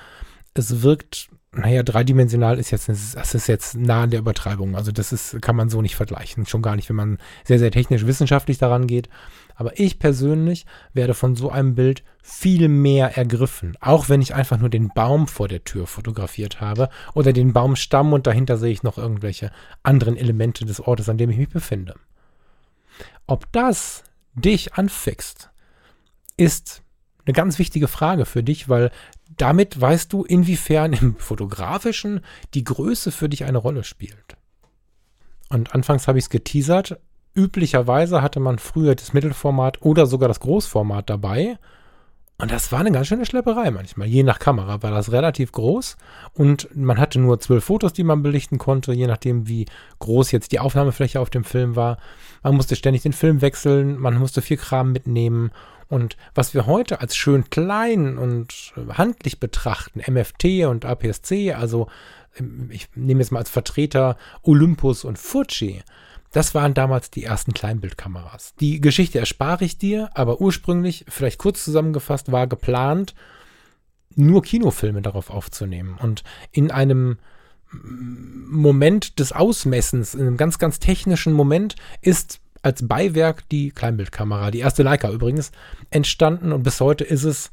es wirkt, naja, dreidimensional ist jetzt, das ist jetzt nah an der Übertreibung. Also das ist, kann man so nicht vergleichen. Schon gar nicht, wenn man sehr, sehr technisch wissenschaftlich daran geht. Aber ich persönlich werde von so einem Bild viel mehr ergriffen. Auch wenn ich einfach nur den Baum vor der Tür fotografiert habe oder den Baumstamm und dahinter sehe ich noch irgendwelche anderen Elemente des Ortes, an dem ich mich befinde. Ob das dich anfixt, ist eine ganz wichtige Frage für dich, weil damit weißt du, inwiefern im fotografischen die Größe für dich eine Rolle spielt. Und anfangs habe ich es geteasert, Üblicherweise hatte man früher das Mittelformat oder sogar das Großformat dabei. Und das war eine ganz schöne Schlepperei manchmal. Je nach Kamera war das relativ groß und man hatte nur zwölf Fotos, die man belichten konnte, je nachdem, wie groß jetzt die Aufnahmefläche auf dem Film war. Man musste ständig den Film wechseln, man musste viel Kram mitnehmen. Und was wir heute als schön klein und handlich betrachten, MFT und APS-C, also ähm, ich nehme jetzt mal als Vertreter Olympus und Fuji, das waren damals die ersten Kleinbildkameras. Die Geschichte erspare ich dir, aber ursprünglich, vielleicht kurz zusammengefasst, war geplant, nur Kinofilme darauf aufzunehmen. Und in einem Moment des Ausmessens, in einem ganz, ganz technischen Moment, ist als Beiwerk die Kleinbildkamera, die erste Leica übrigens, entstanden und bis heute ist es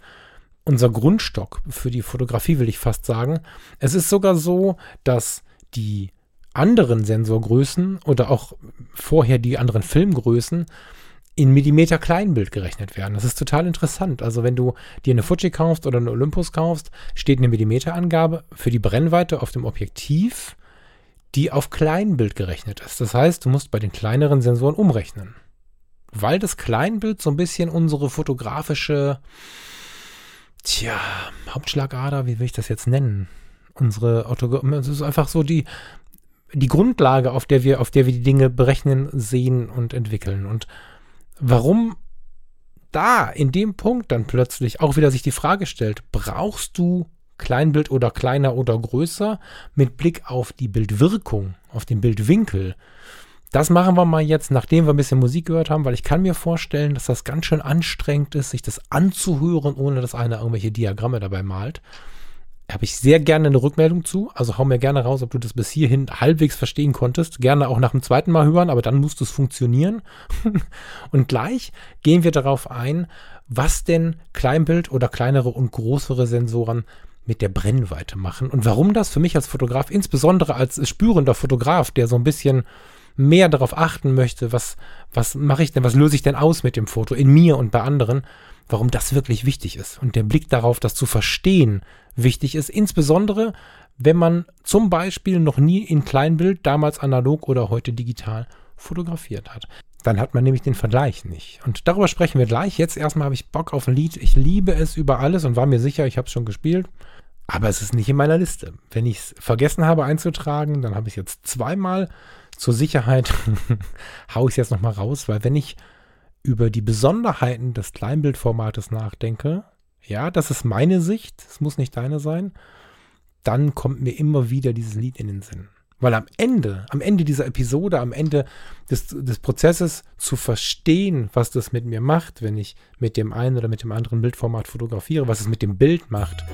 unser Grundstock für die Fotografie, will ich fast sagen. Es ist sogar so, dass die anderen Sensorgrößen oder auch vorher die anderen Filmgrößen in Millimeter Kleinbild gerechnet werden. Das ist total interessant. Also wenn du dir eine Fuji kaufst oder eine Olympus kaufst, steht eine Millimeterangabe für die Brennweite auf dem Objektiv, die auf Kleinbild gerechnet ist. Das heißt, du musst bei den kleineren Sensoren umrechnen. Weil das Kleinbild so ein bisschen unsere fotografische, tja, Hauptschlagader, wie will ich das jetzt nennen? Unsere Orthogra es ist einfach so die, die Grundlage, auf der wir, auf der wir die Dinge berechnen, sehen und entwickeln. Und warum da in dem Punkt dann plötzlich auch wieder sich die Frage stellt, brauchst du Kleinbild oder kleiner oder größer mit Blick auf die Bildwirkung, auf den Bildwinkel? Das machen wir mal jetzt, nachdem wir ein bisschen Musik gehört haben, weil ich kann mir vorstellen, dass das ganz schön anstrengend ist, sich das anzuhören, ohne dass einer irgendwelche Diagramme dabei malt habe ich sehr gerne eine Rückmeldung zu. Also hau mir gerne raus, ob du das bis hierhin halbwegs verstehen konntest. Gerne auch nach dem zweiten Mal hören, aber dann musst es funktionieren. und gleich gehen wir darauf ein, was denn Kleinbild oder kleinere und größere Sensoren mit der Brennweite machen und warum das für mich als Fotograf, insbesondere als spürender Fotograf, der so ein bisschen mehr darauf achten möchte, was, was mache ich denn, was löse ich denn aus mit dem Foto in mir und bei anderen, warum das wirklich wichtig ist. Und der Blick darauf, das zu verstehen, wichtig ist, insbesondere wenn man zum Beispiel noch nie in Kleinbild, damals analog oder heute digital, fotografiert hat. Dann hat man nämlich den Vergleich nicht. Und darüber sprechen wir gleich. Jetzt erstmal habe ich Bock auf ein Lied. Ich liebe es über alles und war mir sicher, ich habe es schon gespielt. Aber es ist nicht in meiner Liste. Wenn ich es vergessen habe einzutragen, dann habe ich es jetzt zweimal. Zur Sicherheit haue ich es jetzt nochmal raus, weil wenn ich über die Besonderheiten des Kleinbildformates nachdenke, ja, das ist meine Sicht, es muss nicht deine sein, dann kommt mir immer wieder dieses Lied in den Sinn. Weil am Ende, am Ende dieser Episode, am Ende des, des Prozesses zu verstehen, was das mit mir macht, wenn ich mit dem einen oder mit dem anderen Bildformat fotografiere, was es mit dem Bild macht,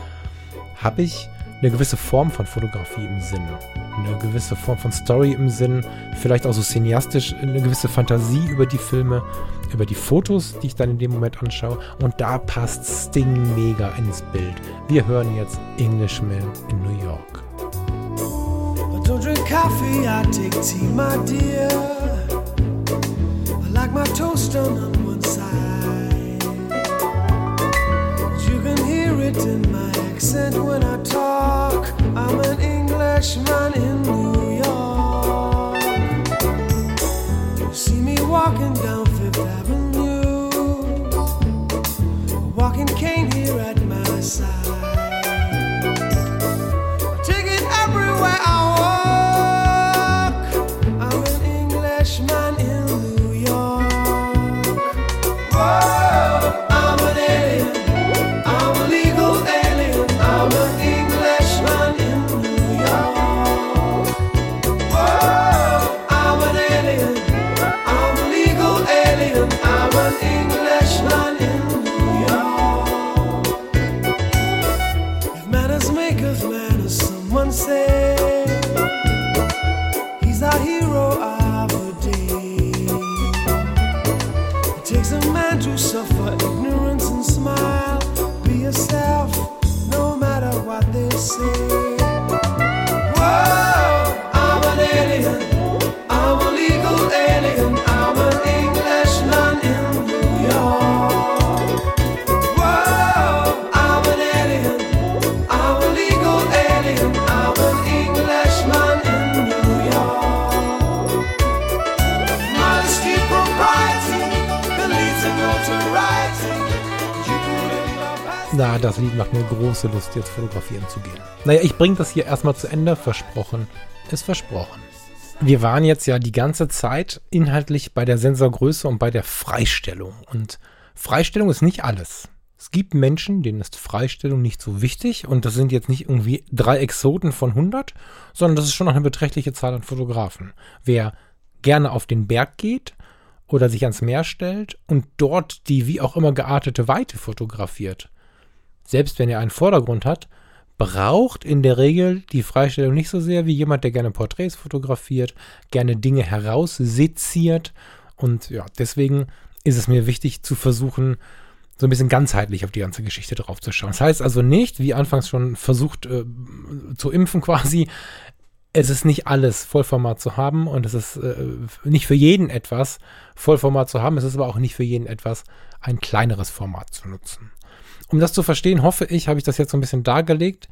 habe ich eine gewisse Form von Fotografie im Sinn. Eine gewisse Form von Story im Sinn, vielleicht auch so cineastisch, eine gewisse Fantasie über die Filme, über die Fotos, die ich dann in dem Moment anschaue. Und da passt Sting mega ins Bild. Wir hören jetzt Englishman in New York. I don't drink coffee, I take tea, my dear. I like my toast on one side. walking accent when I talk. I'm an Englishman in New York. Große Lust, jetzt fotografieren zu gehen. Naja, ich bringe das hier erstmal zu Ende. Versprochen ist versprochen. Wir waren jetzt ja die ganze Zeit inhaltlich bei der Sensorgröße und bei der Freistellung. Und Freistellung ist nicht alles. Es gibt Menschen, denen ist Freistellung nicht so wichtig. Und das sind jetzt nicht irgendwie drei Exoten von 100, sondern das ist schon noch eine beträchtliche Zahl an Fotografen. Wer gerne auf den Berg geht oder sich ans Meer stellt und dort die wie auch immer geartete Weite fotografiert, selbst wenn er einen Vordergrund hat, braucht in der Regel die Freistellung nicht so sehr wie jemand, der gerne Porträts fotografiert, gerne Dinge herausseziert. Und ja, deswegen ist es mir wichtig zu versuchen, so ein bisschen ganzheitlich auf die ganze Geschichte drauf zu schauen. Das heißt also nicht, wie anfangs schon versucht äh, zu impfen quasi, es ist nicht alles Vollformat zu haben und es ist äh, nicht für jeden etwas Vollformat zu haben. Es ist aber auch nicht für jeden etwas, ein kleineres Format zu nutzen. Um das zu verstehen, hoffe ich, habe ich das jetzt so ein bisschen dargelegt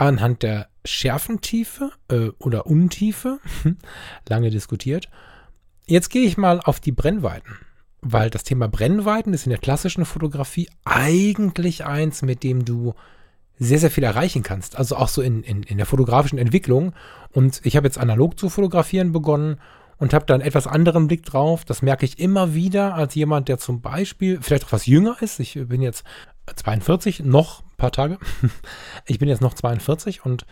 anhand der Schärfentiefe äh, oder Untiefe. Lange diskutiert. Jetzt gehe ich mal auf die Brennweiten, weil das Thema Brennweiten ist in der klassischen Fotografie eigentlich eins, mit dem du sehr, sehr viel erreichen kannst. Also auch so in, in, in der fotografischen Entwicklung. Und ich habe jetzt analog zu fotografieren begonnen und habe da einen etwas anderen Blick drauf. Das merke ich immer wieder als jemand, der zum Beispiel vielleicht auch was jünger ist. Ich bin jetzt 42, noch ein paar Tage. Ich bin jetzt noch 42 und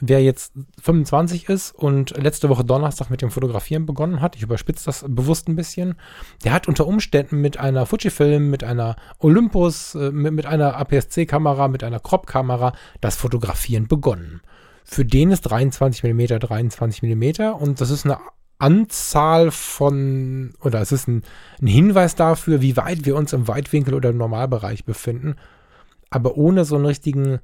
wer jetzt 25 ist und letzte Woche Donnerstag mit dem Fotografieren begonnen hat, ich überspitze das bewusst ein bisschen, der hat unter Umständen mit einer Fujifilm, mit einer Olympus, äh, mit, mit einer APS-C-Kamera, mit einer Crop-Kamera das Fotografieren begonnen. Für den ist 23 mm 23 mm und das ist eine Anzahl von, oder es ist ein, ein Hinweis dafür, wie weit wir uns im Weitwinkel oder im Normalbereich befinden, aber ohne so einen richtigen,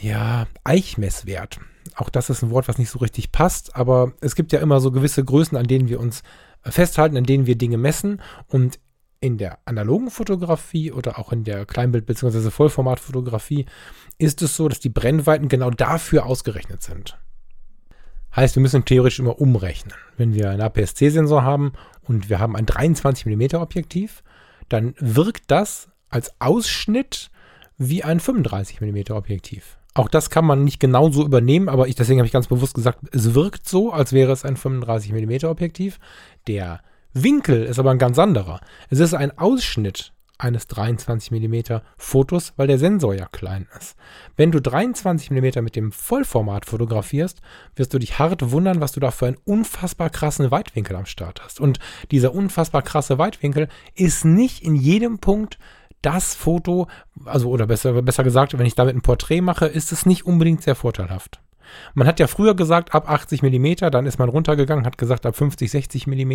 ja, Eichmesswert. Auch das ist ein Wort, was nicht so richtig passt, aber es gibt ja immer so gewisse Größen, an denen wir uns festhalten, an denen wir Dinge messen und in der analogen Fotografie oder auch in der Kleinbild- bzw. Vollformatfotografie ist es so, dass die Brennweiten genau dafür ausgerechnet sind. Heißt, wir müssen theoretisch immer umrechnen. Wenn wir einen APS-C-Sensor haben und wir haben ein 23 mm Objektiv, dann wirkt das als Ausschnitt wie ein 35 mm Objektiv. Auch das kann man nicht genau so übernehmen, aber ich, deswegen habe ich ganz bewusst gesagt, es wirkt so, als wäre es ein 35 mm Objektiv. Der Winkel ist aber ein ganz anderer. Es ist ein Ausschnitt eines 23 mm Fotos, weil der Sensor ja klein ist. Wenn du 23 mm mit dem Vollformat fotografierst, wirst du dich hart wundern, was du da für einen unfassbar krassen Weitwinkel am Start hast. Und dieser unfassbar krasse Weitwinkel ist nicht in jedem Punkt das Foto, also oder besser, besser gesagt, wenn ich damit ein Porträt mache, ist es nicht unbedingt sehr vorteilhaft. Man hat ja früher gesagt, ab 80 mm, dann ist man runtergegangen, hat gesagt, ab 50, 60 mm.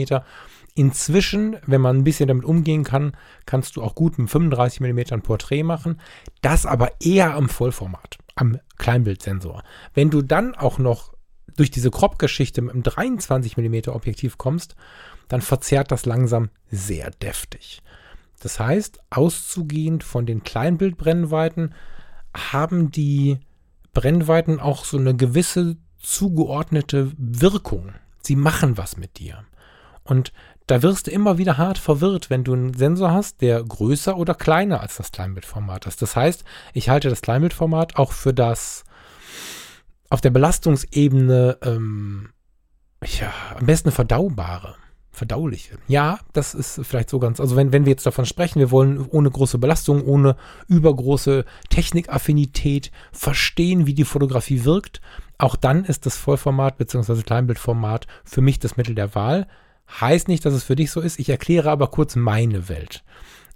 Inzwischen, wenn man ein bisschen damit umgehen kann, kannst du auch gut mit 35 mm ein Porträt machen. Das aber eher am Vollformat, am Kleinbildsensor. Wenn du dann auch noch durch diese Crop-Geschichte mit einem 23 mm Objektiv kommst, dann verzerrt das langsam sehr deftig. Das heißt, auszugehend von den Kleinbildbrennweiten haben die Brennweiten auch so eine gewisse zugeordnete Wirkung. Sie machen was mit dir. Und da wirst du immer wieder hart verwirrt, wenn du einen Sensor hast, der größer oder kleiner als das Kleinbildformat ist. Das heißt, ich halte das Kleinbildformat auch für das auf der Belastungsebene ähm, ja, am besten verdaubare, verdauliche. Ja, das ist vielleicht so ganz, also wenn, wenn wir jetzt davon sprechen, wir wollen ohne große Belastung, ohne übergroße Technikaffinität verstehen, wie die Fotografie wirkt, auch dann ist das Vollformat bzw. Kleinbildformat für mich das Mittel der Wahl. Heißt nicht, dass es für dich so ist. Ich erkläre aber kurz meine Welt.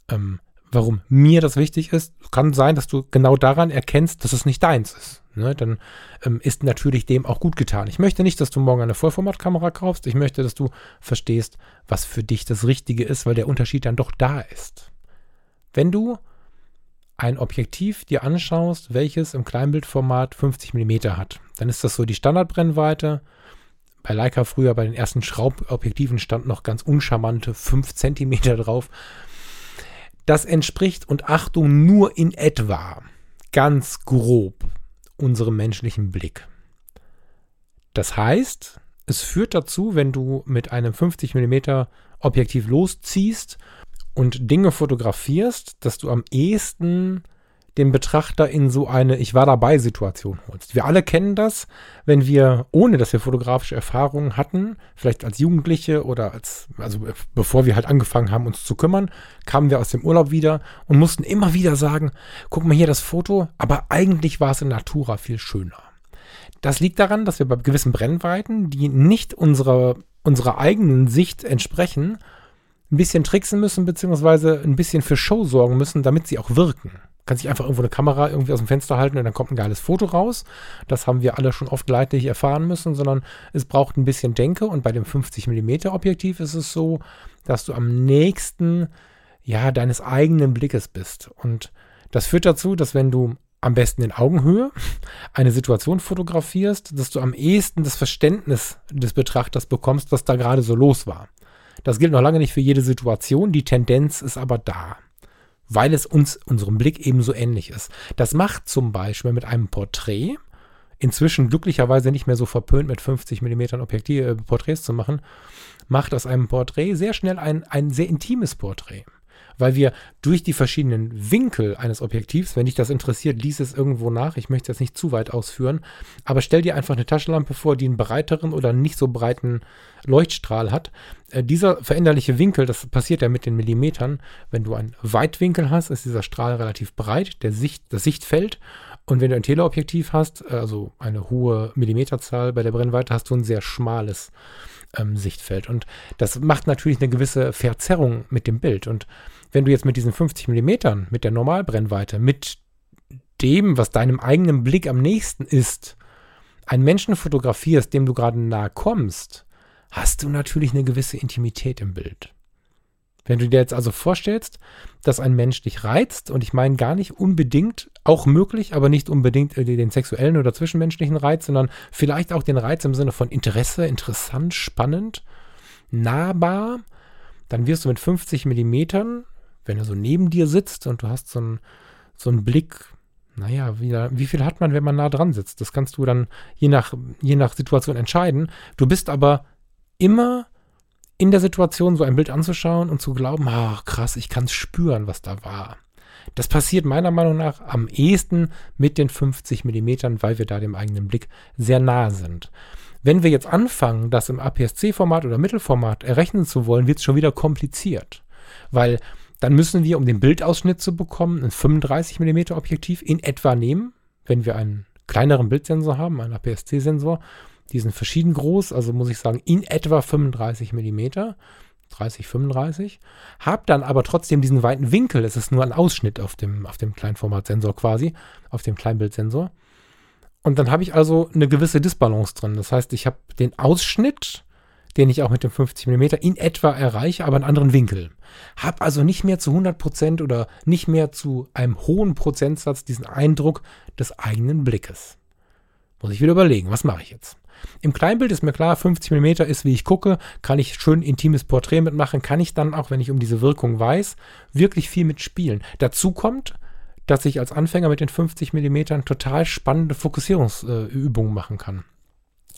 Ähm, warum mir das wichtig ist, kann sein, dass du genau daran erkennst, dass es nicht deins ist. Ne? Dann ähm, ist natürlich dem auch gut getan. Ich möchte nicht, dass du morgen eine Vollformatkamera kaufst. Ich möchte, dass du verstehst, was für dich das Richtige ist, weil der Unterschied dann doch da ist. Wenn du ein Objektiv dir anschaust, welches im Kleinbildformat 50 mm hat, dann ist das so die Standardbrennweite. Bei Leica früher bei den ersten Schraubobjektiven stand noch ganz uncharmante 5 cm drauf. Das entspricht, und Achtung, nur in etwa, ganz grob, unserem menschlichen Blick. Das heißt, es führt dazu, wenn du mit einem 50 mm Objektiv losziehst und Dinge fotografierst, dass du am ehesten den Betrachter in so eine Ich war dabei Situation holst. Wir alle kennen das, wenn wir, ohne dass wir fotografische Erfahrungen hatten, vielleicht als Jugendliche oder als, also bevor wir halt angefangen haben, uns zu kümmern, kamen wir aus dem Urlaub wieder und mussten immer wieder sagen, guck mal hier das Foto, aber eigentlich war es in Natura viel schöner. Das liegt daran, dass wir bei gewissen Brennweiten, die nicht unserer, unserer eigenen Sicht entsprechen, ein bisschen tricksen müssen, beziehungsweise ein bisschen für Show sorgen müssen, damit sie auch wirken kann sich einfach irgendwo eine Kamera irgendwie aus dem Fenster halten und dann kommt ein geiles Foto raus. Das haben wir alle schon oft leidlich erfahren müssen, sondern es braucht ein bisschen Denke und bei dem 50 mm Objektiv ist es so, dass du am nächsten ja deines eigenen Blickes bist und das führt dazu, dass wenn du am besten in Augenhöhe eine Situation fotografierst, dass du am ehesten das Verständnis des Betrachters bekommst, was da gerade so los war. Das gilt noch lange nicht für jede Situation, die Tendenz ist aber da weil es uns, unserem Blick ebenso ähnlich ist. Das macht zum Beispiel mit einem Porträt, inzwischen glücklicherweise nicht mehr so verpönt mit 50 mm Objektiv äh, Porträts zu machen, macht aus einem Porträt sehr schnell ein, ein sehr intimes Porträt weil wir durch die verschiedenen Winkel eines Objektivs, wenn dich das interessiert, lies es irgendwo nach. Ich möchte jetzt nicht zu weit ausführen, aber stell dir einfach eine Taschenlampe vor, die einen breiteren oder nicht so breiten Leuchtstrahl hat. Äh, dieser veränderliche Winkel, das passiert ja mit den Millimetern. Wenn du einen Weitwinkel hast, ist dieser Strahl relativ breit, der Sicht, das Sichtfeld. Und wenn du ein Teleobjektiv hast, also eine hohe Millimeterzahl bei der Brennweite, hast du ein sehr schmales ähm, Sichtfeld. Und das macht natürlich eine gewisse Verzerrung mit dem Bild. Und wenn du jetzt mit diesen 50 Millimetern, mit der Normalbrennweite, mit dem, was deinem eigenen Blick am nächsten ist, einen Menschen fotografierst, dem du gerade nahe kommst, hast du natürlich eine gewisse Intimität im Bild. Wenn du dir jetzt also vorstellst, dass ein Mensch dich reizt, und ich meine gar nicht unbedingt, auch möglich, aber nicht unbedingt äh, den sexuellen oder zwischenmenschlichen Reiz, sondern vielleicht auch den Reiz im Sinne von Interesse, interessant, spannend, nahbar, dann wirst du mit 50 Millimetern wenn er so neben dir sitzt und du hast so einen, so einen Blick, naja, wie, wie viel hat man, wenn man nah dran sitzt? Das kannst du dann je nach, je nach Situation entscheiden. Du bist aber immer in der Situation, so ein Bild anzuschauen und zu glauben, ach krass, ich kann es spüren, was da war. Das passiert meiner Meinung nach am ehesten mit den 50 Millimetern, weil wir da dem eigenen Blick sehr nah sind. Wenn wir jetzt anfangen, das im APS-C-Format oder Mittelformat errechnen zu wollen, wird es schon wieder kompliziert. Weil dann müssen wir, um den Bildausschnitt zu bekommen, ein 35 mm Objektiv in etwa nehmen, wenn wir einen kleineren Bildsensor haben, einen APS-C-Sensor. Die sind verschieden groß, also muss ich sagen, in etwa 35 mm. 30, 35. Hab dann aber trotzdem diesen weiten Winkel. Es ist nur ein Ausschnitt auf dem, auf dem Kleinformatsensor quasi, auf dem Kleinbildsensor. Und dann habe ich also eine gewisse Disbalance drin. Das heißt, ich habe den Ausschnitt den ich auch mit dem 50 mm in etwa erreiche, aber einen anderen Winkel. Habe also nicht mehr zu 100% oder nicht mehr zu einem hohen Prozentsatz diesen Eindruck des eigenen Blickes. Muss ich wieder überlegen, was mache ich jetzt? Im Kleinbild ist mir klar, 50 mm ist, wie ich gucke, kann ich schön intimes Porträt mitmachen, kann ich dann auch, wenn ich um diese Wirkung weiß, wirklich viel mitspielen. Dazu kommt, dass ich als Anfänger mit den 50 mm total spannende Fokussierungsübungen äh, machen kann.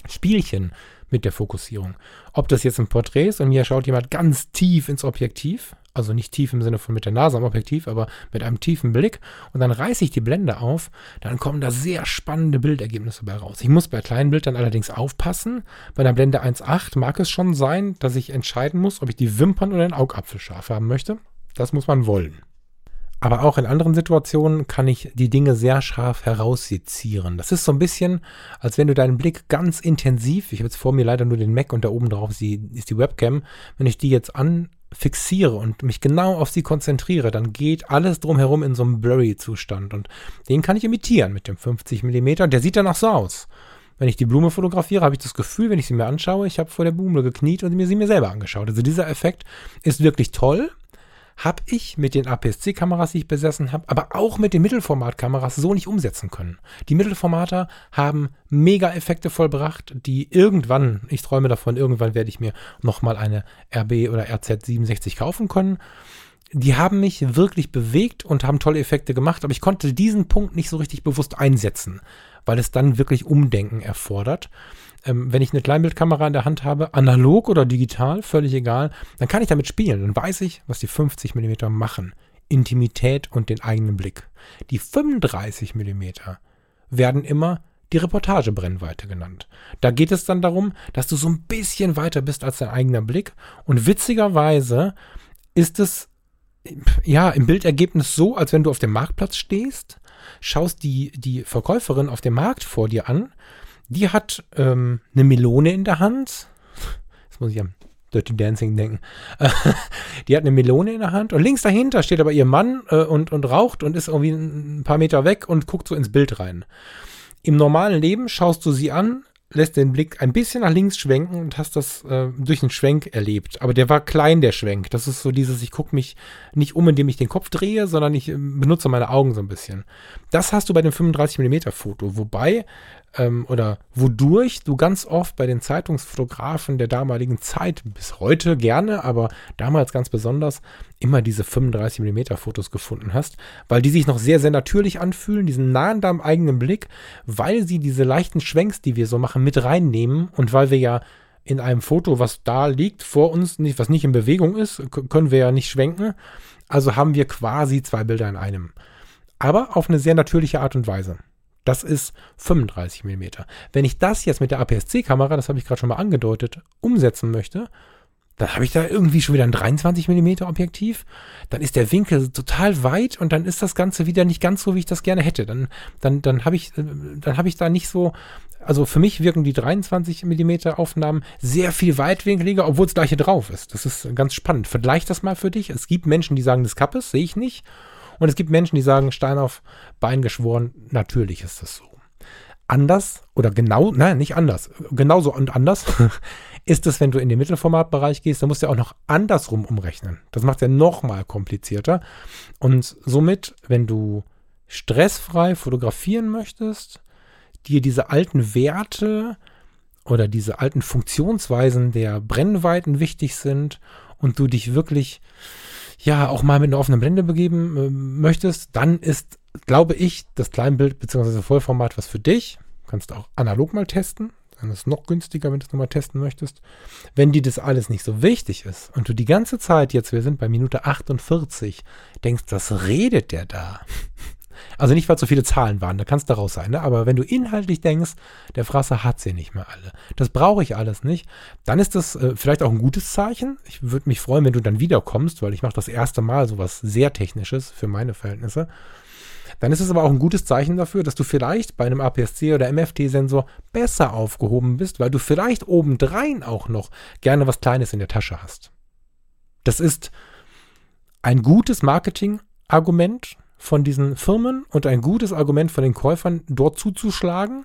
Spielchen mit der Fokussierung. Ob das jetzt ein Porträt ist und mir schaut jemand ganz tief ins Objektiv, also nicht tief im Sinne von mit der Nase am Objektiv, aber mit einem tiefen Blick und dann reiße ich die Blende auf, dann kommen da sehr spannende Bildergebnisse bei raus. Ich muss bei kleinen Bildern allerdings aufpassen. Bei einer Blende 1.8 mag es schon sein, dass ich entscheiden muss, ob ich die Wimpern oder den Augapfel scharf haben möchte. Das muss man wollen. Aber auch in anderen Situationen kann ich die Dinge sehr scharf heraussezieren. Das ist so ein bisschen, als wenn du deinen Blick ganz intensiv, ich habe jetzt vor mir leider nur den Mac und da oben drauf ist die, ist die Webcam, wenn ich die jetzt anfixiere und mich genau auf sie konzentriere, dann geht alles drumherum in so einem Blurry-Zustand. Und den kann ich imitieren mit dem 50 mm. Der sieht dann auch so aus. Wenn ich die Blume fotografiere, habe ich das Gefühl, wenn ich sie mir anschaue, ich habe vor der Blume gekniet und mir sie mir selber angeschaut. Also dieser Effekt ist wirklich toll habe ich mit den APS-C-Kameras, die ich besessen habe, aber auch mit den Mittelformatkameras so nicht umsetzen können. Die Mittelformater haben Mega-Effekte vollbracht, die irgendwann, ich träume davon, irgendwann werde ich mir nochmal eine RB oder RZ67 kaufen können. Die haben mich wirklich bewegt und haben tolle Effekte gemacht, aber ich konnte diesen Punkt nicht so richtig bewusst einsetzen, weil es dann wirklich Umdenken erfordert ähm, wenn ich eine Kleinbildkamera in der Hand habe, analog oder digital, völlig egal, dann kann ich damit spielen. Dann weiß ich, was die 50 mm machen. Intimität und den eigenen Blick. Die 35 mm werden immer die Reportagebrennweite genannt. Da geht es dann darum, dass du so ein bisschen weiter bist als dein eigener Blick. Und witzigerweise ist es ja im Bildergebnis so, als wenn du auf dem Marktplatz stehst, schaust die, die Verkäuferin auf dem Markt vor dir an die hat ähm, eine Melone in der Hand. Jetzt muss ich am Dirty Dancing denken. die hat eine Melone in der Hand und links dahinter steht aber ihr Mann äh, und, und raucht und ist irgendwie ein paar Meter weg und guckt so ins Bild rein. Im normalen Leben schaust du sie an, lässt den Blick ein bisschen nach links schwenken und hast das äh, durch einen Schwenk erlebt. Aber der war klein, der Schwenk. Das ist so dieses, ich gucke mich nicht um, indem ich den Kopf drehe, sondern ich äh, benutze meine Augen so ein bisschen. Das hast du bei dem 35mm Foto. Wobei ähm, oder wodurch du ganz oft bei den Zeitungsfotografen der damaligen Zeit, bis heute gerne, aber damals ganz besonders, immer diese 35mm Fotos gefunden hast, weil die sich noch sehr, sehr natürlich anfühlen, diesen nahen deinem eigenen Blick, weil sie diese leichten Schwenks, die wir so machen, mit reinnehmen und weil wir ja in einem Foto, was da liegt vor uns, nicht, was nicht in Bewegung ist, können wir ja nicht schwenken. Also haben wir quasi zwei Bilder in einem. Aber auf eine sehr natürliche Art und Weise. Das ist 35 mm. Wenn ich das jetzt mit der APS-C-Kamera, das habe ich gerade schon mal angedeutet, umsetzen möchte, dann habe ich da irgendwie schon wieder ein 23 mm Objektiv. Dann ist der Winkel total weit und dann ist das Ganze wieder nicht ganz so, wie ich das gerne hätte. Dann, dann, dann habe ich, dann habe ich da nicht so, also für mich wirken die 23 mm Aufnahmen sehr viel weitwinkeliger, obwohl es gleiche drauf ist. Das ist ganz spannend. Vergleich das mal für dich. Es gibt Menschen, die sagen, das Kappes, sehe ich nicht. Und es gibt Menschen, die sagen, Stein auf Bein geschworen, natürlich ist das so. Anders oder genau, nein, nicht anders, genauso und anders ist es, wenn du in den Mittelformatbereich gehst, dann musst du ja auch noch andersrum umrechnen. Das macht es ja noch mal komplizierter. Und somit, wenn du stressfrei fotografieren möchtest, dir diese alten Werte oder diese alten Funktionsweisen der Brennweiten wichtig sind und du dich wirklich ja auch mal mit einer offenen Blende begeben äh, möchtest, dann ist, glaube ich, das Kleinbild bzw. Vollformat was für dich. Kannst auch analog mal testen. Dann ist es noch günstiger, wenn du es nochmal testen möchtest. Wenn dir das alles nicht so wichtig ist und du die ganze Zeit, jetzt wir sind bei Minute 48, denkst, was redet der da? Also nicht, weil so viele Zahlen waren, da kannst du raus sein, ne? aber wenn du inhaltlich denkst, der Frasser hat sie nicht mehr alle, das brauche ich alles nicht, dann ist das äh, vielleicht auch ein gutes Zeichen. Ich würde mich freuen, wenn du dann wiederkommst, weil ich mache das erste Mal sowas sehr Technisches für meine Verhältnisse. Dann ist es aber auch ein gutes Zeichen dafür, dass du vielleicht bei einem APS-C oder MFT-Sensor besser aufgehoben bist, weil du vielleicht obendrein auch noch gerne was Kleines in der Tasche hast. Das ist ein gutes Marketing-Argument, von diesen Firmen und ein gutes Argument von den Käufern, dort zuzuschlagen.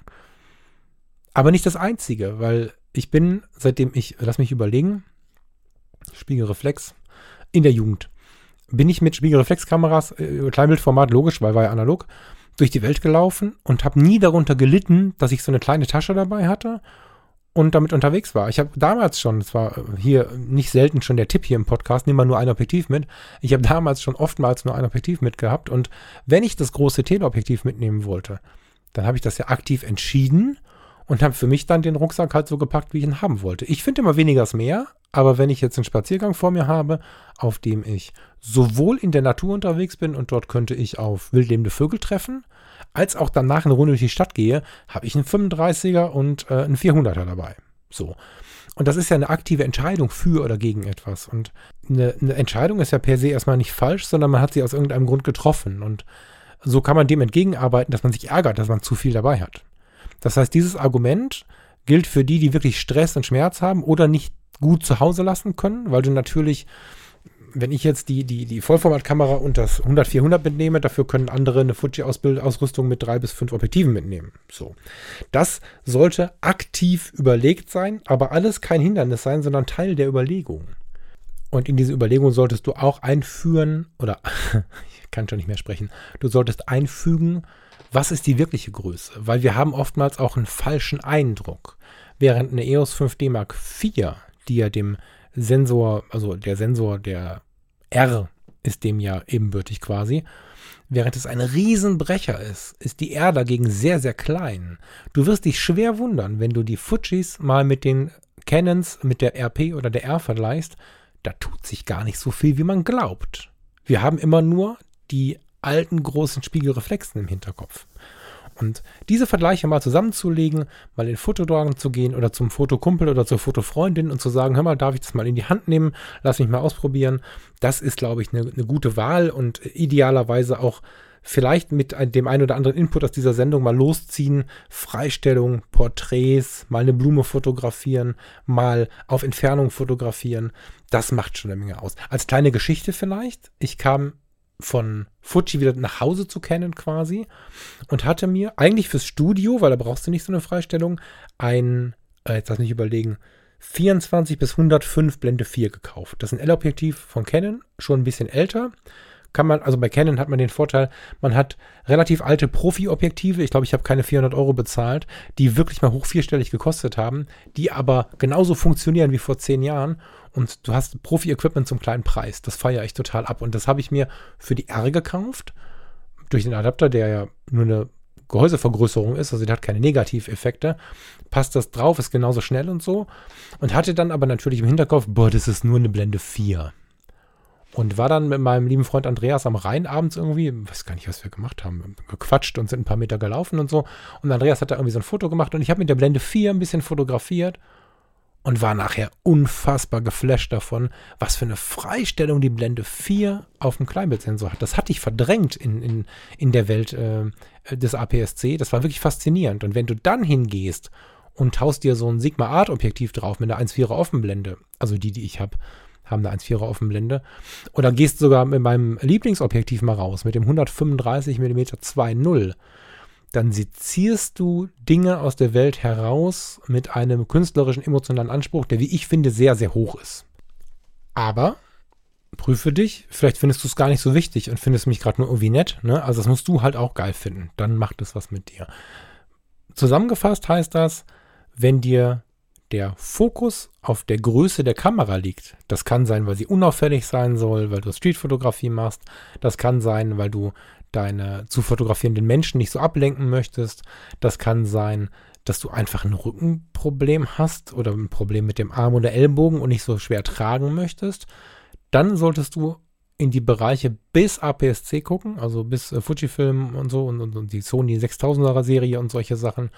Aber nicht das einzige, weil ich bin, seitdem ich, lass mich überlegen, Spiegelreflex, in der Jugend, bin ich mit Spiegelreflexkameras, äh, Kleinbildformat, logisch, weil war ja analog, durch die Welt gelaufen und habe nie darunter gelitten, dass ich so eine kleine Tasche dabei hatte und damit unterwegs war. Ich habe damals schon, es war hier nicht selten schon der Tipp hier im Podcast, nimm mal nur ein Objektiv mit. Ich habe damals schon oftmals nur ein Objektiv mitgehabt und wenn ich das große Teleobjektiv mitnehmen wollte, dann habe ich das ja aktiv entschieden und habe für mich dann den Rucksack halt so gepackt, wie ich ihn haben wollte. Ich finde immer weniger ist mehr, aber wenn ich jetzt einen Spaziergang vor mir habe, auf dem ich sowohl in der Natur unterwegs bin und dort könnte ich auf wildlebende Vögel treffen, als auch danach eine Runde durch die Stadt gehe, habe ich einen 35er und äh, einen 400er dabei. So. Und das ist ja eine aktive Entscheidung für oder gegen etwas. Und eine, eine Entscheidung ist ja per se erstmal nicht falsch, sondern man hat sie aus irgendeinem Grund getroffen. Und so kann man dem entgegenarbeiten, dass man sich ärgert, dass man zu viel dabei hat. Das heißt, dieses Argument gilt für die, die wirklich Stress und Schmerz haben oder nicht gut zu Hause lassen können, weil du natürlich wenn ich jetzt die, die, die Vollformatkamera und das 100-400 mitnehme, dafür können andere eine Fuji-Ausrüstung mit drei bis fünf Objektiven mitnehmen. So. Das sollte aktiv überlegt sein, aber alles kein Hindernis sein, sondern Teil der Überlegung. Und in diese Überlegung solltest du auch einführen, oder ich kann schon nicht mehr sprechen, du solltest einfügen, was ist die wirkliche Größe? Weil wir haben oftmals auch einen falschen Eindruck. Während eine EOS 5D Mark IV, die ja dem Sensor, also der Sensor der R ist dem ja ebenbürtig quasi. Während es ein Riesenbrecher ist, ist die R dagegen sehr, sehr klein. Du wirst dich schwer wundern, wenn du die Fujis mal mit den Canons, mit der RP oder der R vergleichst. Da tut sich gar nicht so viel, wie man glaubt. Wir haben immer nur die alten großen Spiegelreflexen im Hinterkopf. Und diese Vergleiche mal zusammenzulegen, mal in Fotodragen zu gehen oder zum Fotokumpel oder zur Fotofreundin und zu sagen, hör mal, darf ich das mal in die Hand nehmen, lass mich mal ausprobieren, das ist, glaube ich, eine, eine gute Wahl und idealerweise auch vielleicht mit dem einen oder anderen Input aus dieser Sendung mal losziehen, Freistellung, Porträts, mal eine Blume fotografieren, mal auf Entfernung fotografieren. Das macht schon eine Menge aus. Als kleine Geschichte vielleicht, ich kam von Fuji wieder nach Hause zu kennen quasi und hatte mir eigentlich fürs Studio, weil da brauchst du nicht so eine Freistellung, ein, äh, jetzt lass mich überlegen, 24 bis 105 Blende 4 gekauft. Das ist ein L-Objektiv von Canon, schon ein bisschen älter. Kann man, also bei Canon hat man den Vorteil, man hat relativ alte Profi-Objektive. Ich glaube, ich habe keine 400 Euro bezahlt, die wirklich mal hoch vierstellig gekostet haben, die aber genauso funktionieren wie vor zehn Jahren und du hast Profi-Equipment zum kleinen Preis. Das feiere ich total ab. Und das habe ich mir für die R gekauft. Durch den Adapter, der ja nur eine Gehäusevergrößerung ist, also der hat keine Negativeffekte. Passt das drauf, ist genauso schnell und so. Und hatte dann aber natürlich im Hinterkopf, boah, das ist nur eine Blende 4. Und war dann mit meinem lieben Freund Andreas am Rhein abends irgendwie, weiß gar nicht, was wir gemacht haben, gequatscht und sind ein paar Meter gelaufen und so. Und Andreas hat da irgendwie so ein Foto gemacht und ich habe mit der Blende 4 ein bisschen fotografiert und war nachher unfassbar geflasht davon, was für eine Freistellung die Blende 4 auf dem Kleinbildsensor hat. Das hatte ich verdrängt in, in, in der Welt äh, des APS-C. Das war wirklich faszinierend. Und wenn du dann hingehst und taust dir so ein Sigma Art Objektiv drauf mit einer 1.4er Offenblende, also die, die ich habe, haben eine 1.4er Offenblende, oder gehst sogar mit meinem Lieblingsobjektiv mal raus, mit dem 135 mm 2.0, dann sezierst du Dinge aus der Welt heraus mit einem künstlerischen, emotionalen Anspruch, der, wie ich finde, sehr, sehr hoch ist. Aber prüfe dich, vielleicht findest du es gar nicht so wichtig und findest mich gerade nur irgendwie nett. Ne? Also das musst du halt auch geil finden. Dann macht es was mit dir. Zusammengefasst heißt das, wenn dir der Fokus auf der Größe der Kamera liegt. Das kann sein, weil sie unauffällig sein soll, weil du Streetfotografie machst. Das kann sein, weil du deine zu fotografierenden Menschen nicht so ablenken möchtest. Das kann sein, dass du einfach ein Rückenproblem hast oder ein Problem mit dem Arm oder Ellbogen und nicht so schwer tragen möchtest. Dann solltest du in die Bereiche bis APS-C gucken, also bis äh, Fujifilm und so und, und, und die Sony 6000er Serie und solche Sachen.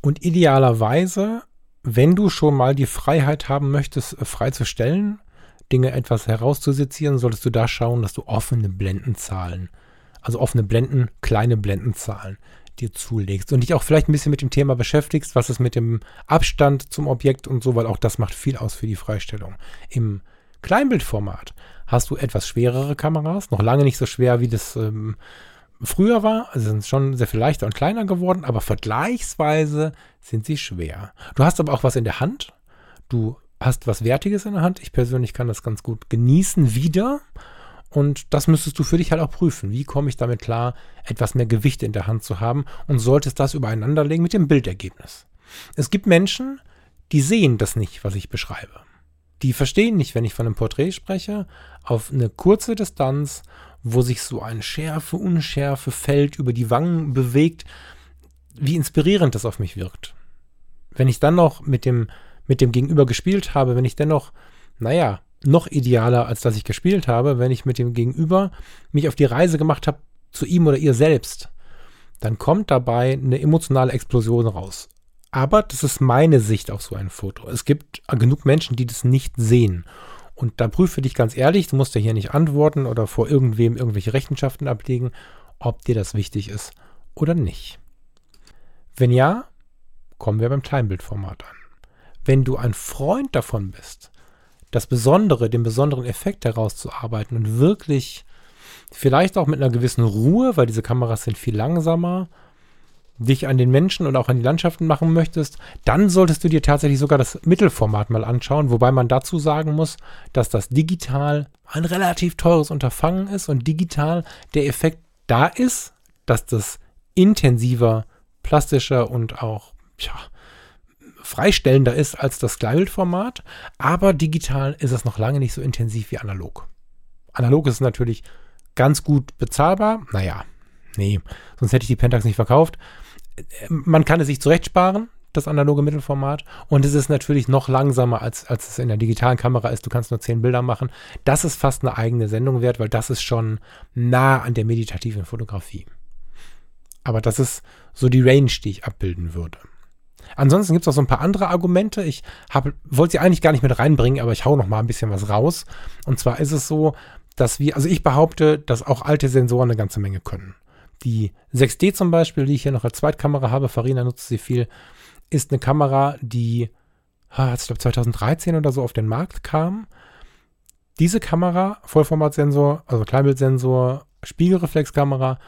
Und idealerweise, wenn du schon mal die Freiheit haben möchtest, äh, freizustellen, Dinge etwas herauszusezieren, solltest du da schauen, dass du offene Blendenzahlen also offene Blenden, kleine Blendenzahlen dir zulegst und dich auch vielleicht ein bisschen mit dem Thema beschäftigst, was ist mit dem Abstand zum Objekt und so, weil auch das macht viel aus für die Freistellung. Im Kleinbildformat hast du etwas schwerere Kameras, noch lange nicht so schwer, wie das ähm, früher war. Also sind schon sehr viel leichter und kleiner geworden, aber vergleichsweise sind sie schwer. Du hast aber auch was in der Hand. Du hast was Wertiges in der Hand. Ich persönlich kann das ganz gut genießen wieder. Und das müsstest du für dich halt auch prüfen. Wie komme ich damit klar, etwas mehr Gewicht in der Hand zu haben und solltest das übereinander legen mit dem Bildergebnis. Es gibt Menschen, die sehen das nicht, was ich beschreibe. Die verstehen nicht, wenn ich von einem Porträt spreche, auf eine kurze Distanz, wo sich so ein schärfe, unschärfe Feld über die Wangen bewegt, wie inspirierend das auf mich wirkt. wenn ich dann noch mit dem, mit dem Gegenüber gespielt habe, wenn ich dennoch, naja, noch idealer, als dass ich gespielt habe, wenn ich mit dem Gegenüber mich auf die Reise gemacht habe zu ihm oder ihr selbst, dann kommt dabei eine emotionale Explosion raus. Aber das ist meine Sicht auf so ein Foto. Es gibt genug Menschen, die das nicht sehen. Und da prüfe dich ganz ehrlich, du musst ja hier nicht antworten oder vor irgendwem irgendwelche Rechenschaften ablegen, ob dir das wichtig ist oder nicht. Wenn ja, kommen wir beim Kleinbildformat an. Wenn du ein Freund davon bist, das Besondere, den besonderen Effekt herauszuarbeiten und wirklich vielleicht auch mit einer gewissen Ruhe, weil diese Kameras sind viel langsamer, dich an den Menschen und auch an die Landschaften machen möchtest, dann solltest du dir tatsächlich sogar das Mittelformat mal anschauen, wobei man dazu sagen muss, dass das digital ein relativ teures Unterfangen ist und digital der Effekt da ist, dass das intensiver, plastischer und auch tja, freistellender ist als das Kleinbildformat, aber digital ist es noch lange nicht so intensiv wie analog. Analog ist natürlich ganz gut bezahlbar. Naja, nee, sonst hätte ich die Pentax nicht verkauft. Man kann es sich zurechtsparen, das analoge Mittelformat. Und es ist natürlich noch langsamer, als, als es in der digitalen Kamera ist. Du kannst nur zehn Bilder machen. Das ist fast eine eigene Sendung wert, weil das ist schon nah an der meditativen Fotografie. Aber das ist so die Range, die ich abbilden würde. Ansonsten gibt es auch so ein paar andere Argumente. Ich wollte sie eigentlich gar nicht mit reinbringen, aber ich hau noch mal ein bisschen was raus. Und zwar ist es so, dass wir, also ich behaupte, dass auch alte Sensoren eine ganze Menge können. Die 6D zum Beispiel, die ich hier noch als Zweitkamera habe, Farina nutzt sie viel, ist eine Kamera, die, ich glaube 2013 oder so auf den Markt kam. Diese Kamera, Vollformatsensor, also Kleinbildsensor, Spiegelreflexkamera,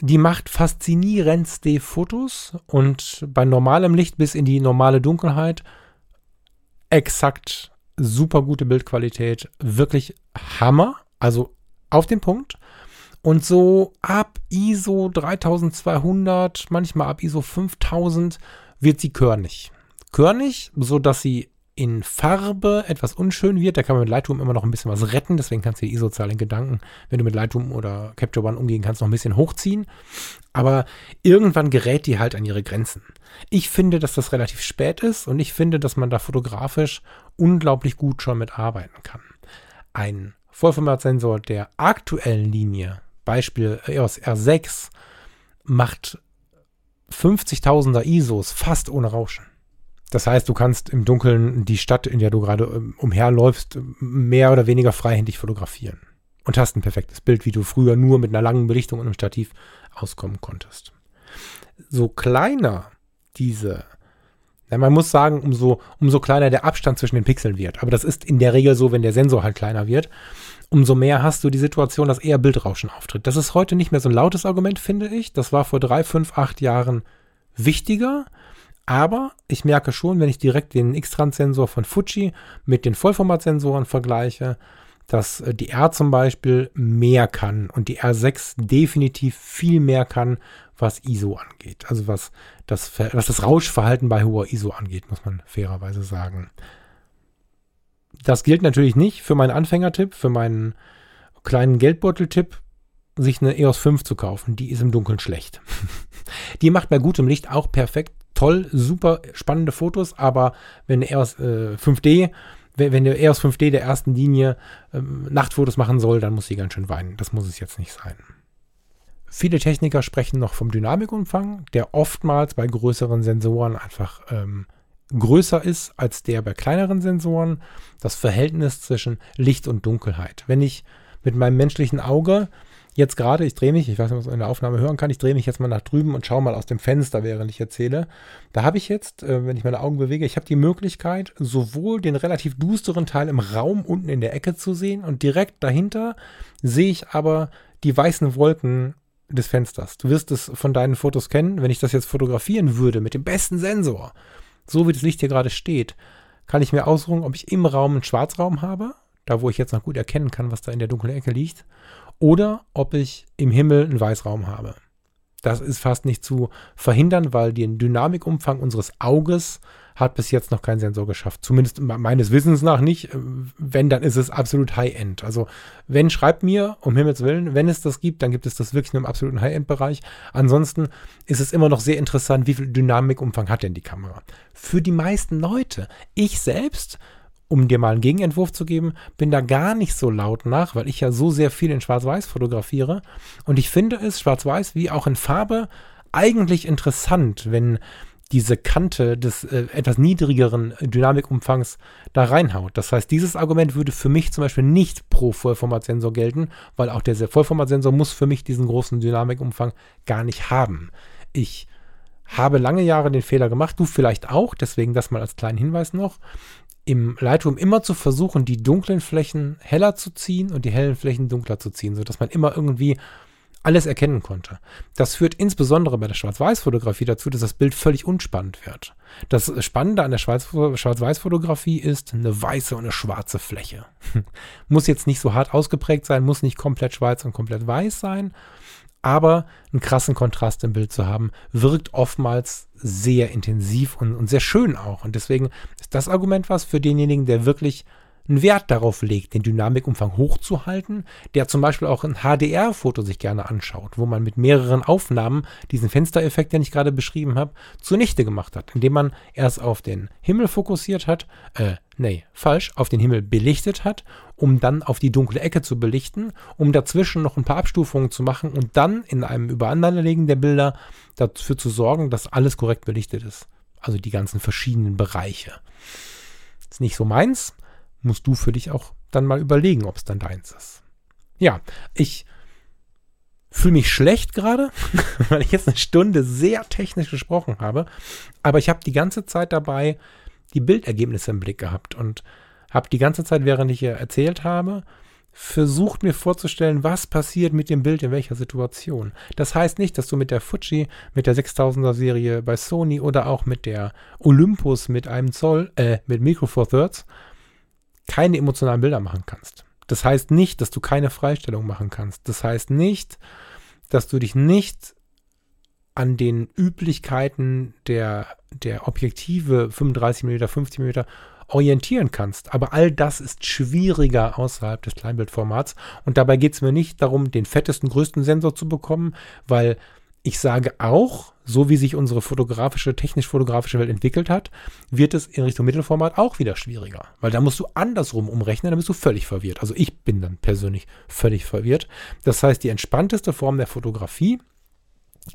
die macht faszinierendste Fotos und bei normalem Licht bis in die normale Dunkelheit exakt super gute Bildqualität, wirklich Hammer, also auf den Punkt. Und so ab ISO 3200, manchmal ab ISO 5000 wird sie körnig. Körnig, so dass sie in Farbe etwas unschön wird. Da kann man mit Lightroom immer noch ein bisschen was retten. Deswegen kannst du die ISO-Zahl in Gedanken, wenn du mit Lightroom oder Capture One umgehen kannst, noch ein bisschen hochziehen. Aber irgendwann gerät die halt an ihre Grenzen. Ich finde, dass das relativ spät ist und ich finde, dass man da fotografisch unglaublich gut schon mit arbeiten kann. Ein Vollformatsensor der aktuellen Linie, Beispiel EOS R6, macht 50.000er ISOs fast ohne Rauschen. Das heißt, du kannst im Dunkeln die Stadt, in der du gerade ähm, umherläufst, mehr oder weniger freihändig fotografieren. Und hast ein perfektes Bild, wie du früher nur mit einer langen Belichtung und einem Stativ auskommen konntest. So kleiner diese, ja, man muss sagen, umso, umso kleiner der Abstand zwischen den Pixeln wird. Aber das ist in der Regel so, wenn der Sensor halt kleiner wird. Umso mehr hast du die Situation, dass eher Bildrauschen auftritt. Das ist heute nicht mehr so ein lautes Argument, finde ich. Das war vor drei, fünf, acht Jahren wichtiger. Aber ich merke schon, wenn ich direkt den X-Trans-Sensor von Fuji mit den Vollformatsensoren vergleiche, dass äh, die R zum Beispiel mehr kann und die R6 definitiv viel mehr kann, was ISO angeht. Also was das, was das Rauschverhalten bei hoher ISO angeht, muss man fairerweise sagen. Das gilt natürlich nicht für meinen Anfängertipp, für meinen kleinen Geldbeuteltipp, sich eine EOS 5 zu kaufen. Die ist im Dunkeln schlecht. die macht bei gutem Licht auch perfekt toll, super spannende Fotos, aber wenn eine EOS äh, 5D, wenn, wenn der EOS 5D der ersten Linie ähm, Nachtfotos machen soll, dann muss sie ganz schön weinen. Das muss es jetzt nicht sein. Viele Techniker sprechen noch vom Dynamikumfang, der oftmals bei größeren Sensoren einfach ähm, größer ist als der bei kleineren Sensoren. Das Verhältnis zwischen Licht und Dunkelheit. Wenn ich mit meinem menschlichen Auge jetzt gerade, ich drehe mich, ich weiß nicht, was man in der Aufnahme hören kann, ich drehe mich jetzt mal nach drüben und schaue mal aus dem Fenster, während ich erzähle. Da habe ich jetzt, äh, wenn ich meine Augen bewege, ich habe die Möglichkeit, sowohl den relativ dusteren Teil im Raum unten in der Ecke zu sehen und direkt dahinter sehe ich aber die weißen Wolken des Fensters. Du wirst es von deinen Fotos kennen. Wenn ich das jetzt fotografieren würde mit dem besten Sensor, so wie das Licht hier gerade steht, kann ich mir aussuchen, ob ich im Raum einen Schwarzraum habe, da wo ich jetzt noch gut erkennen kann, was da in der dunklen Ecke liegt, oder ob ich im Himmel einen Weißraum habe. Das ist fast nicht zu verhindern, weil den Dynamikumfang unseres Auges hat bis jetzt noch kein Sensor geschafft. Zumindest meines Wissens nach nicht. Wenn, dann ist es absolut High-End. Also, wenn, schreibt mir, um Himmels Willen, wenn es das gibt, dann gibt es das wirklich nur im absoluten High-End-Bereich. Ansonsten ist es immer noch sehr interessant, wie viel Dynamikumfang hat denn die Kamera. Für die meisten Leute, ich selbst, um dir mal einen Gegenentwurf zu geben, bin da gar nicht so laut nach, weil ich ja so sehr viel in Schwarz-Weiß fotografiere. Und ich finde es, Schwarz-Weiß wie auch in Farbe, eigentlich interessant, wenn diese Kante des äh, etwas niedrigeren Dynamikumfangs da reinhaut. Das heißt, dieses Argument würde für mich zum Beispiel nicht pro Vollformatsensor gelten, weil auch der Vollformatsensor muss für mich diesen großen Dynamikumfang gar nicht haben. Ich habe lange Jahre den Fehler gemacht, du vielleicht auch, deswegen das mal als kleinen Hinweis noch, im Lightroom immer zu versuchen, die dunklen Flächen heller zu ziehen und die hellen Flächen dunkler zu ziehen, sodass man immer irgendwie alles erkennen konnte. Das führt insbesondere bei der Schwarz-Weiß-Fotografie dazu, dass das Bild völlig unspannend wird. Das Spannende an der Schwarz-Weiß-Fotografie ist eine weiße und eine schwarze Fläche. muss jetzt nicht so hart ausgeprägt sein, muss nicht komplett schwarz und komplett weiß sein, aber einen krassen Kontrast im Bild zu haben, wirkt oftmals sehr intensiv und, und sehr schön auch. Und deswegen ist das Argument was für denjenigen, der wirklich einen Wert darauf legt, den Dynamikumfang hochzuhalten, der zum Beispiel auch ein HDR-Foto sich gerne anschaut, wo man mit mehreren Aufnahmen diesen Fenstereffekt, den ich gerade beschrieben habe, zunichte gemacht hat, indem man erst auf den Himmel fokussiert hat, äh, nee, falsch, auf den Himmel belichtet hat, um dann auf die dunkle Ecke zu belichten, um dazwischen noch ein paar Abstufungen zu machen und dann in einem Übereinanderlegen der Bilder dafür zu sorgen, dass alles korrekt belichtet ist. Also die ganzen verschiedenen Bereiche. Ist nicht so meins, musst du für dich auch dann mal überlegen, ob es dann deins ist. Ja, ich fühle mich schlecht gerade, weil ich jetzt eine Stunde sehr technisch gesprochen habe, aber ich habe die ganze Zeit dabei die Bildergebnisse im Blick gehabt und habe die ganze Zeit, während ich hier erzählt habe, versucht mir vorzustellen, was passiert mit dem Bild in welcher Situation. Das heißt nicht, dass du mit der Fuji, mit der 6000er Serie bei Sony oder auch mit der Olympus mit einem Zoll, äh, mit Micro Four Thirds keine emotionalen Bilder machen kannst. Das heißt nicht, dass du keine Freistellung machen kannst. Das heißt nicht, dass du dich nicht an den Üblichkeiten der, der Objektive 35 mm, 50 mm orientieren kannst. Aber all das ist schwieriger außerhalb des Kleinbildformats. Und dabei geht es mir nicht darum, den fettesten, größten Sensor zu bekommen, weil ich sage auch, so wie sich unsere fotografische, technisch-fotografische Welt entwickelt hat, wird es in Richtung Mittelformat auch wieder schwieriger. Weil da musst du andersrum umrechnen, dann bist du völlig verwirrt. Also ich bin dann persönlich völlig verwirrt. Das heißt, die entspannteste Form der Fotografie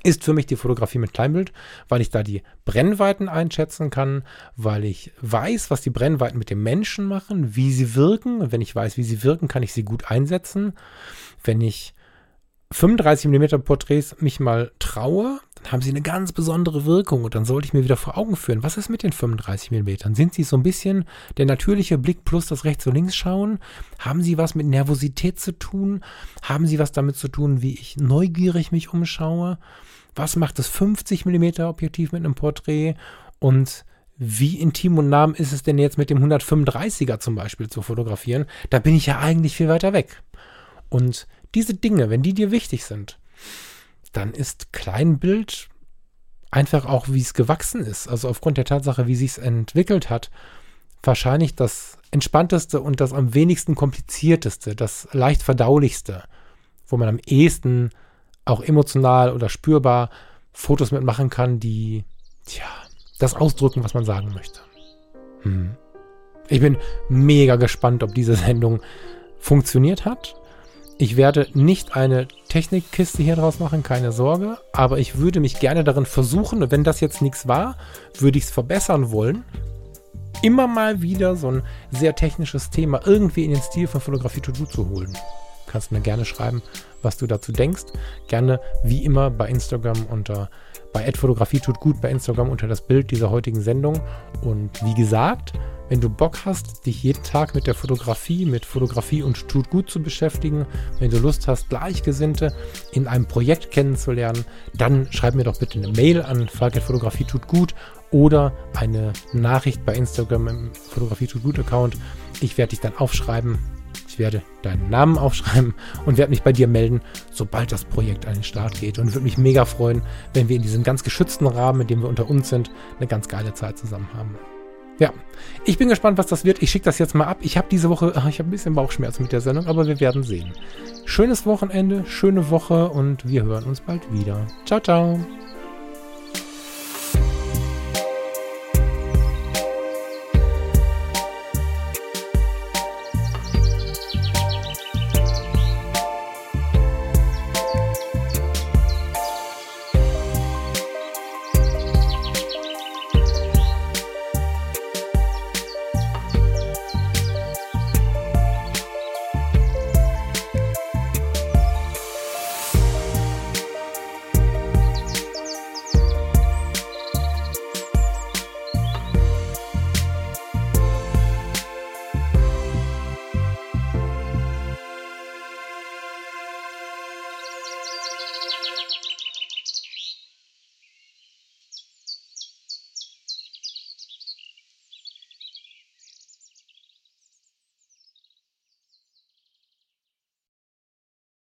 ist für mich die Fotografie mit Kleinbild, weil ich da die Brennweiten einschätzen kann, weil ich weiß, was die Brennweiten mit dem Menschen machen, wie sie wirken. Und wenn ich weiß, wie sie wirken, kann ich sie gut einsetzen. Wenn ich 35 mm Porträts mich mal traue, dann haben sie eine ganz besondere Wirkung und dann sollte ich mir wieder vor Augen führen, was ist mit den 35 mm? Sind sie so ein bisschen der natürliche Blick plus das rechts und links schauen? Haben sie was mit Nervosität zu tun? Haben sie was damit zu tun, wie ich neugierig mich umschaue? Was macht das 50 mm Objektiv mit einem Porträt? Und wie intim und nah ist es denn jetzt mit dem 135er zum Beispiel zu fotografieren? Da bin ich ja eigentlich viel weiter weg. Und diese Dinge, wenn die dir wichtig sind, dann ist Kleinbild einfach auch, wie es gewachsen ist, also aufgrund der Tatsache, wie sich es entwickelt hat, wahrscheinlich das entspannteste und das am wenigsten komplizierteste, das leicht verdaulichste, wo man am ehesten auch emotional oder spürbar Fotos mitmachen kann, die, tja, das ausdrücken, was man sagen möchte. Hm. Ich bin mega gespannt, ob diese Sendung funktioniert hat ich werde nicht eine Technikkiste hier draus machen, keine Sorge, aber ich würde mich gerne darin versuchen, wenn das jetzt nichts war, würde ich es verbessern wollen. Immer mal wieder so ein sehr technisches Thema irgendwie in den Stil von Fotografie to do zu holen. Kannst mir gerne schreiben, was du dazu denkst. Gerne wie immer bei Instagram unter bei Fotografie tut gut bei Instagram unter das Bild dieser heutigen Sendung. Und wie gesagt, wenn du Bock hast, dich jeden Tag mit der Fotografie, mit Fotografie und tut gut zu beschäftigen, wenn du Lust hast, Gleichgesinnte in einem Projekt kennenzulernen, dann schreib mir doch bitte eine Mail an Fotografie tut gut oder eine Nachricht bei Instagram im Fotografie tut gut Account. Ich werde dich dann aufschreiben. Ich werde deinen Namen aufschreiben und werde mich bei dir melden, sobald das Projekt an den Start geht. Und würde mich mega freuen, wenn wir in diesem ganz geschützten Rahmen, in dem wir unter uns sind, eine ganz geile Zeit zusammen haben. Ja, ich bin gespannt, was das wird. Ich schicke das jetzt mal ab. Ich habe diese Woche, ich habe ein bisschen Bauchschmerzen mit der Sendung, aber wir werden sehen. Schönes Wochenende, schöne Woche und wir hören uns bald wieder. Ciao, ciao.